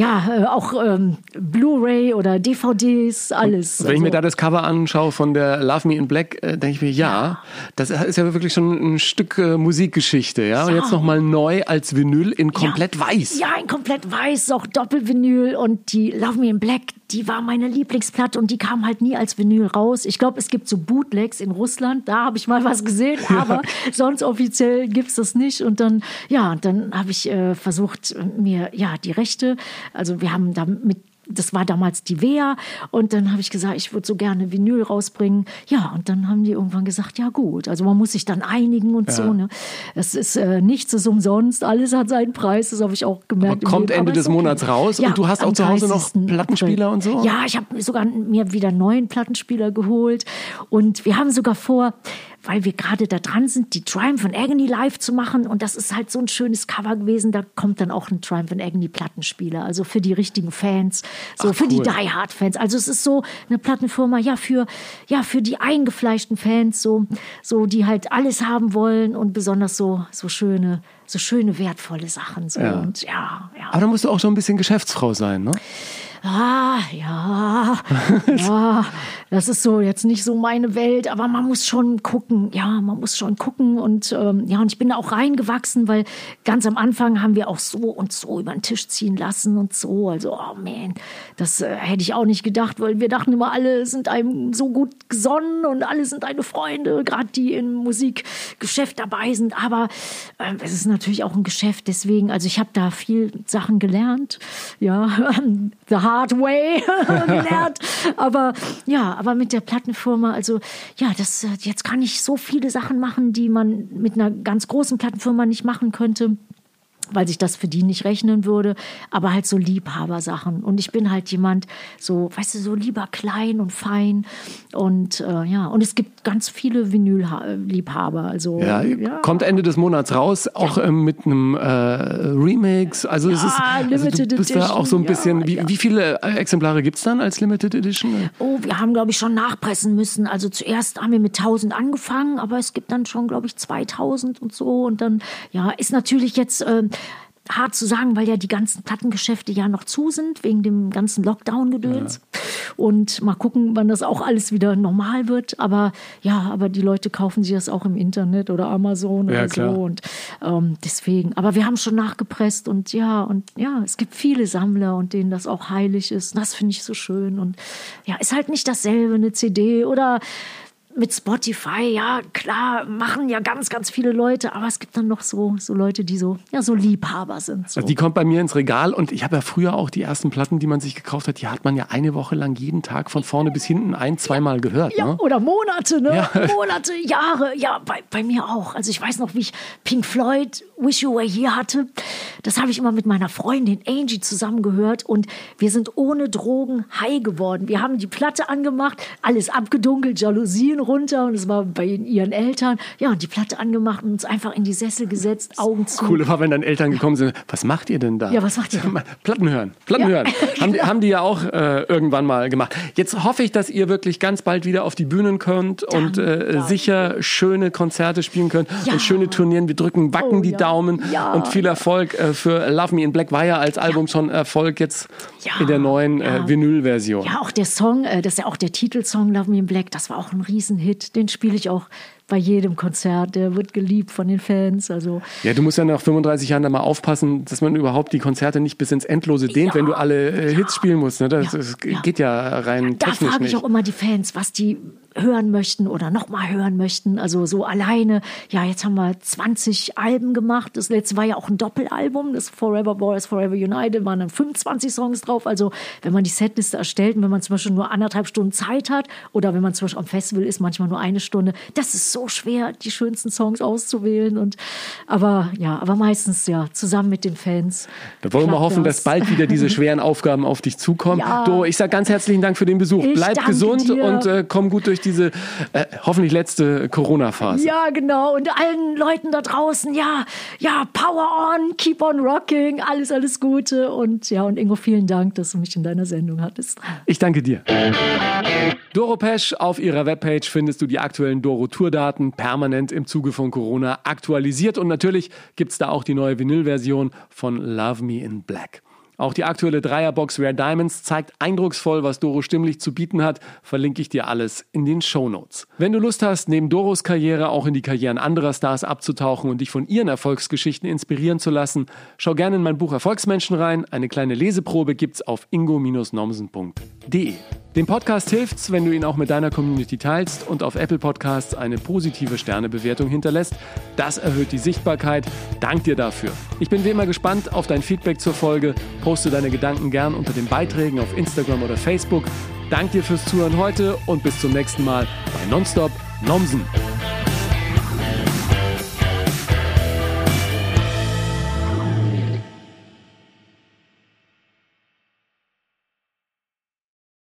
Speaker 1: ja, äh, auch ähm, Blu-ray oder DVDs, alles.
Speaker 2: Wenn ich mir
Speaker 1: Also-
Speaker 2: da das Cover anschaue von der Love Me in Black, äh, denke ich mir, ja, das ist ja wirklich schon ein Stück äh, Musikgeschichte, ja. Und
Speaker 1: Ja.
Speaker 2: jetzt nochmal neu als Vinyl in komplett
Speaker 1: ja.
Speaker 2: weiß.
Speaker 1: Ja, in komplett weiß, auch Doppelvinyl und die Love Me in Black, die war meine Lieblingsplatte und die kam halt nie als Vinyl raus. Ich glaube, es gibt so Bootlegs in Russland, da habe ich mal was gesehen, [LAUGHS] aber sonst offiziell gibt's das nicht. Und dann, ja, dann habe ich äh, versucht, mir ja die Rechte, also wir haben da mit das war damals die Wea und dann habe ich gesagt, ich würde so gerne Vinyl rausbringen. Ja, und dann haben die irgendwann gesagt, ja gut, also man muss sich dann einigen und so. Ne? Es ist äh, nichts ist umsonst, alles hat seinen Preis, das habe ich auch gemerkt.
Speaker 2: Aber kommt
Speaker 1: Leben.
Speaker 2: Ende
Speaker 1: Aber
Speaker 2: des
Speaker 1: okay.
Speaker 2: Monats raus und du hast auch zu Hause noch
Speaker 1: 30.
Speaker 2: Plattenspieler
Speaker 1: April.
Speaker 2: und so?
Speaker 1: Ja, ich habe sogar mir wieder einen neuen Plattenspieler geholt und wir haben sogar vor, weil wir gerade da dran sind, die Triumph and Agony live zu machen und das ist halt so ein schönes Cover gewesen, da kommt dann auch ein Triumph and Agony Plattenspieler, also für die richtigen Fans, so
Speaker 2: Ach,
Speaker 1: für die
Speaker 2: cool.
Speaker 1: Die Hard Fans. Also es ist so eine Plattenfirma, ja für ja für die eingefleischten Fans, so so die halt alles haben wollen und besonders so so schöne so schöne wertvolle Sachen so
Speaker 2: Ja.
Speaker 1: und ja ja
Speaker 2: Aber da musst du auch schon ein bisschen Geschäftsfrau sein, ne?
Speaker 1: Ah, ja, [LAUGHS] ja, das ist so jetzt nicht so meine Welt, aber man muss schon gucken, ja, man muss schon gucken und ähm, ja, und ich bin da auch reingewachsen, weil ganz am Anfang haben wir auch so und so über den Tisch ziehen lassen und so, also, oh man, das äh, hätte ich auch nicht gedacht, weil wir dachten immer, alle sind einem so gut gesonnen und alle sind deine Freunde, gerade die im Musikgeschäft dabei sind, aber äh, es ist natürlich auch ein Geschäft, deswegen, also ich habe da viel Sachen gelernt, ja, [LAUGHS] the hard way [LAUGHS] [LAUGHS] gelernt, aber ja, aber mit der Plattenfirma, also ja, das, äh, jetzt kann ich so viele Sachen machen, die man mit einer ganz großen Plattenfirma nicht machen könnte weil sich das für die nicht rechnen würde, aber halt so Liebhabersachen. Und ich bin halt jemand, so, weißt du, so lieber klein und fein. Und äh, ja, und es gibt ganz viele Vinyl-Liebhaber. Also,
Speaker 2: Ja, kommt Ende des Monats raus, auch ähm, mit einem äh, Remix. Also es
Speaker 1: Ja,
Speaker 2: ist, also du bist da auch so ein
Speaker 1: Edition,
Speaker 2: bisschen.
Speaker 1: ja,
Speaker 2: wie,
Speaker 1: ja.
Speaker 2: wie viele äh, Exemplare gibt's dann als Limited Edition?
Speaker 1: Oh, wir haben, glaube ich, schon nachpressen müssen. Also zuerst haben wir mit 1000 angefangen, aber es gibt dann schon, glaube ich, 2000 und so. Und dann, ja, ist natürlich jetzt ähm, hart zu sagen, weil ja die ganzen Plattengeschäfte ja noch zu sind, wegen dem ganzen Lockdown-Gedöns. Und mal gucken, wann das auch alles wieder normal wird. Aber ja, aber die Leute kaufen sich das auch im Internet oder Amazon
Speaker 2: Ja,
Speaker 1: oder
Speaker 2: klar.
Speaker 1: so. Und ähm, deswegen, aber wir haben schon nachgepresst und ja, und ja, es gibt viele Sammler und denen das auch heilig ist. Und das finde ich so schön. Und ja, ist halt nicht dasselbe, eine CD oder mit Spotify, ja, klar, machen ja ganz, ganz viele Leute, aber es gibt dann noch so, so Leute, die so, ja, so Liebhaber sind. So.
Speaker 2: Also die kommt bei mir ins Regal und ich habe ja früher auch die ersten Platten, die man sich gekauft hat, die hat man ja eine Woche lang jeden Tag von vorne bis hinten ein, zweimal gehört.
Speaker 1: Ja,
Speaker 2: Ne?
Speaker 1: oder Monate, ne?
Speaker 2: Ja. [LAUGHS]
Speaker 1: Monate, Jahre. Ja, bei, bei mir auch. Also ich weiß noch, wie ich Pink Floyd Wish You Were Here hatte. Das habe ich immer mit meiner Freundin Angie zusammen gehört und wir sind ohne Drogen high geworden. Wir haben die Platte angemacht, alles abgedunkelt, Jalousien runter und es war bei ihren Eltern. Ja, und die Platte angemacht und uns einfach in die Sessel gesetzt, Augen zu.
Speaker 2: Coole war, wenn dann Eltern gekommen sind. Was macht ihr denn da?
Speaker 1: Ja, was macht ihr denn?
Speaker 2: Platten hören. Platten
Speaker 1: Ja,
Speaker 2: hören. [LAUGHS] Haben, die, haben die ja auch äh, irgendwann mal gemacht. Jetzt hoffe ich, dass ihr wirklich ganz bald wieder auf die Bühnen könnt und äh, sicher schöne Konzerte spielen könnt
Speaker 1: Ja.
Speaker 2: und schöne Turnieren. Wir drücken, backen
Speaker 1: Oh,
Speaker 2: die
Speaker 1: ja.
Speaker 2: Daumen und viel Erfolg äh, für Love Me in Black war ja als Album schon Erfolg jetzt in der neuen äh. Vinyl-Version.
Speaker 1: Ja, auch der Song, äh, das ist ja auch der Titelsong Love Me in Black, das war auch ein Riesenhit. Den spiele ich auch bei jedem Konzert. Der wird geliebt von den Fans. Also
Speaker 2: Ja, du musst ja nach 35 Jahren da mal aufpassen, dass man überhaupt die Konzerte nicht bis ins Endlose dehnt,
Speaker 1: Ja,
Speaker 2: wenn du alle äh, Hits spielen musst. Ne? Das,
Speaker 1: Ja,
Speaker 2: das
Speaker 1: ja.
Speaker 2: geht ja rein
Speaker 1: da frage ich
Speaker 2: nicht.
Speaker 1: auch immer die Fans, was die hören möchten oder nochmal hören möchten. Also so alleine. Ja, jetzt haben wir 20 Alben gemacht. Das letzte war ja auch ein Doppelalbum. Das Forever Boys, Forever United waren dann 25 Songs drauf. Also wenn man die Setliste erstellt und wenn man zum Beispiel nur anderthalb Stunden Zeit hat oder wenn man zum Beispiel am Festival ist, manchmal nur eine Stunde, das ist so schwer, die schönsten Songs auszuwählen. Und, aber ja, aber meistens ja, zusammen mit den Fans.
Speaker 2: Da wollen wir hoffen, das. dass bald wieder diese [LAUGHS] schweren Aufgaben auf dich zukommen. Ja. Doro, ich sage ganz herzlichen Dank für den Besuch. Ich Bleib gesund dir. und äh, komm gut durch diese äh, hoffentlich letzte Corona-Phase.
Speaker 1: Ja, genau. Und allen Leuten da draußen, ja, ja, Power on, keep on rocking, alles, alles Gute. Und ja, und Ingo, vielen Dank, dass du mich in deiner Sendung hattest.
Speaker 2: Ich danke dir. Doro Pesch, auf ihrer Webpage findest du die aktuellen Doro-Tourdaten permanent im Zuge von Corona aktualisiert. Und natürlich gibt es da auch die neue Vinylversion von Love Me in Black. Auch die aktuelle Dreierbox Rare Diamonds zeigt eindrucksvoll, was Doro stimmlich zu bieten hat. Verlinke ich dir alles in den Show Notes. Wenn du Lust hast, neben Doros Karriere auch in die Karrieren anderer Stars abzutauchen und dich von ihren Erfolgsgeschichten inspirieren zu lassen, schau gerne in mein Buch Erfolgsmenschen rein. Eine kleine Leseprobe gibt's auf ingo-nomsen.de. Dem Podcast hilft's, wenn du ihn auch mit deiner Community teilst und auf Apple Podcasts eine positive Sternebewertung hinterlässt. Das erhöht die Sichtbarkeit. Dank dir dafür. Ich bin wie immer gespannt auf dein Feedback zur Folge. Poste deine Gedanken gern unter den Beiträgen auf Instagram oder Facebook. Dank dir fürs Zuhören heute und bis zum nächsten Mal bei Nonstop Nomsen.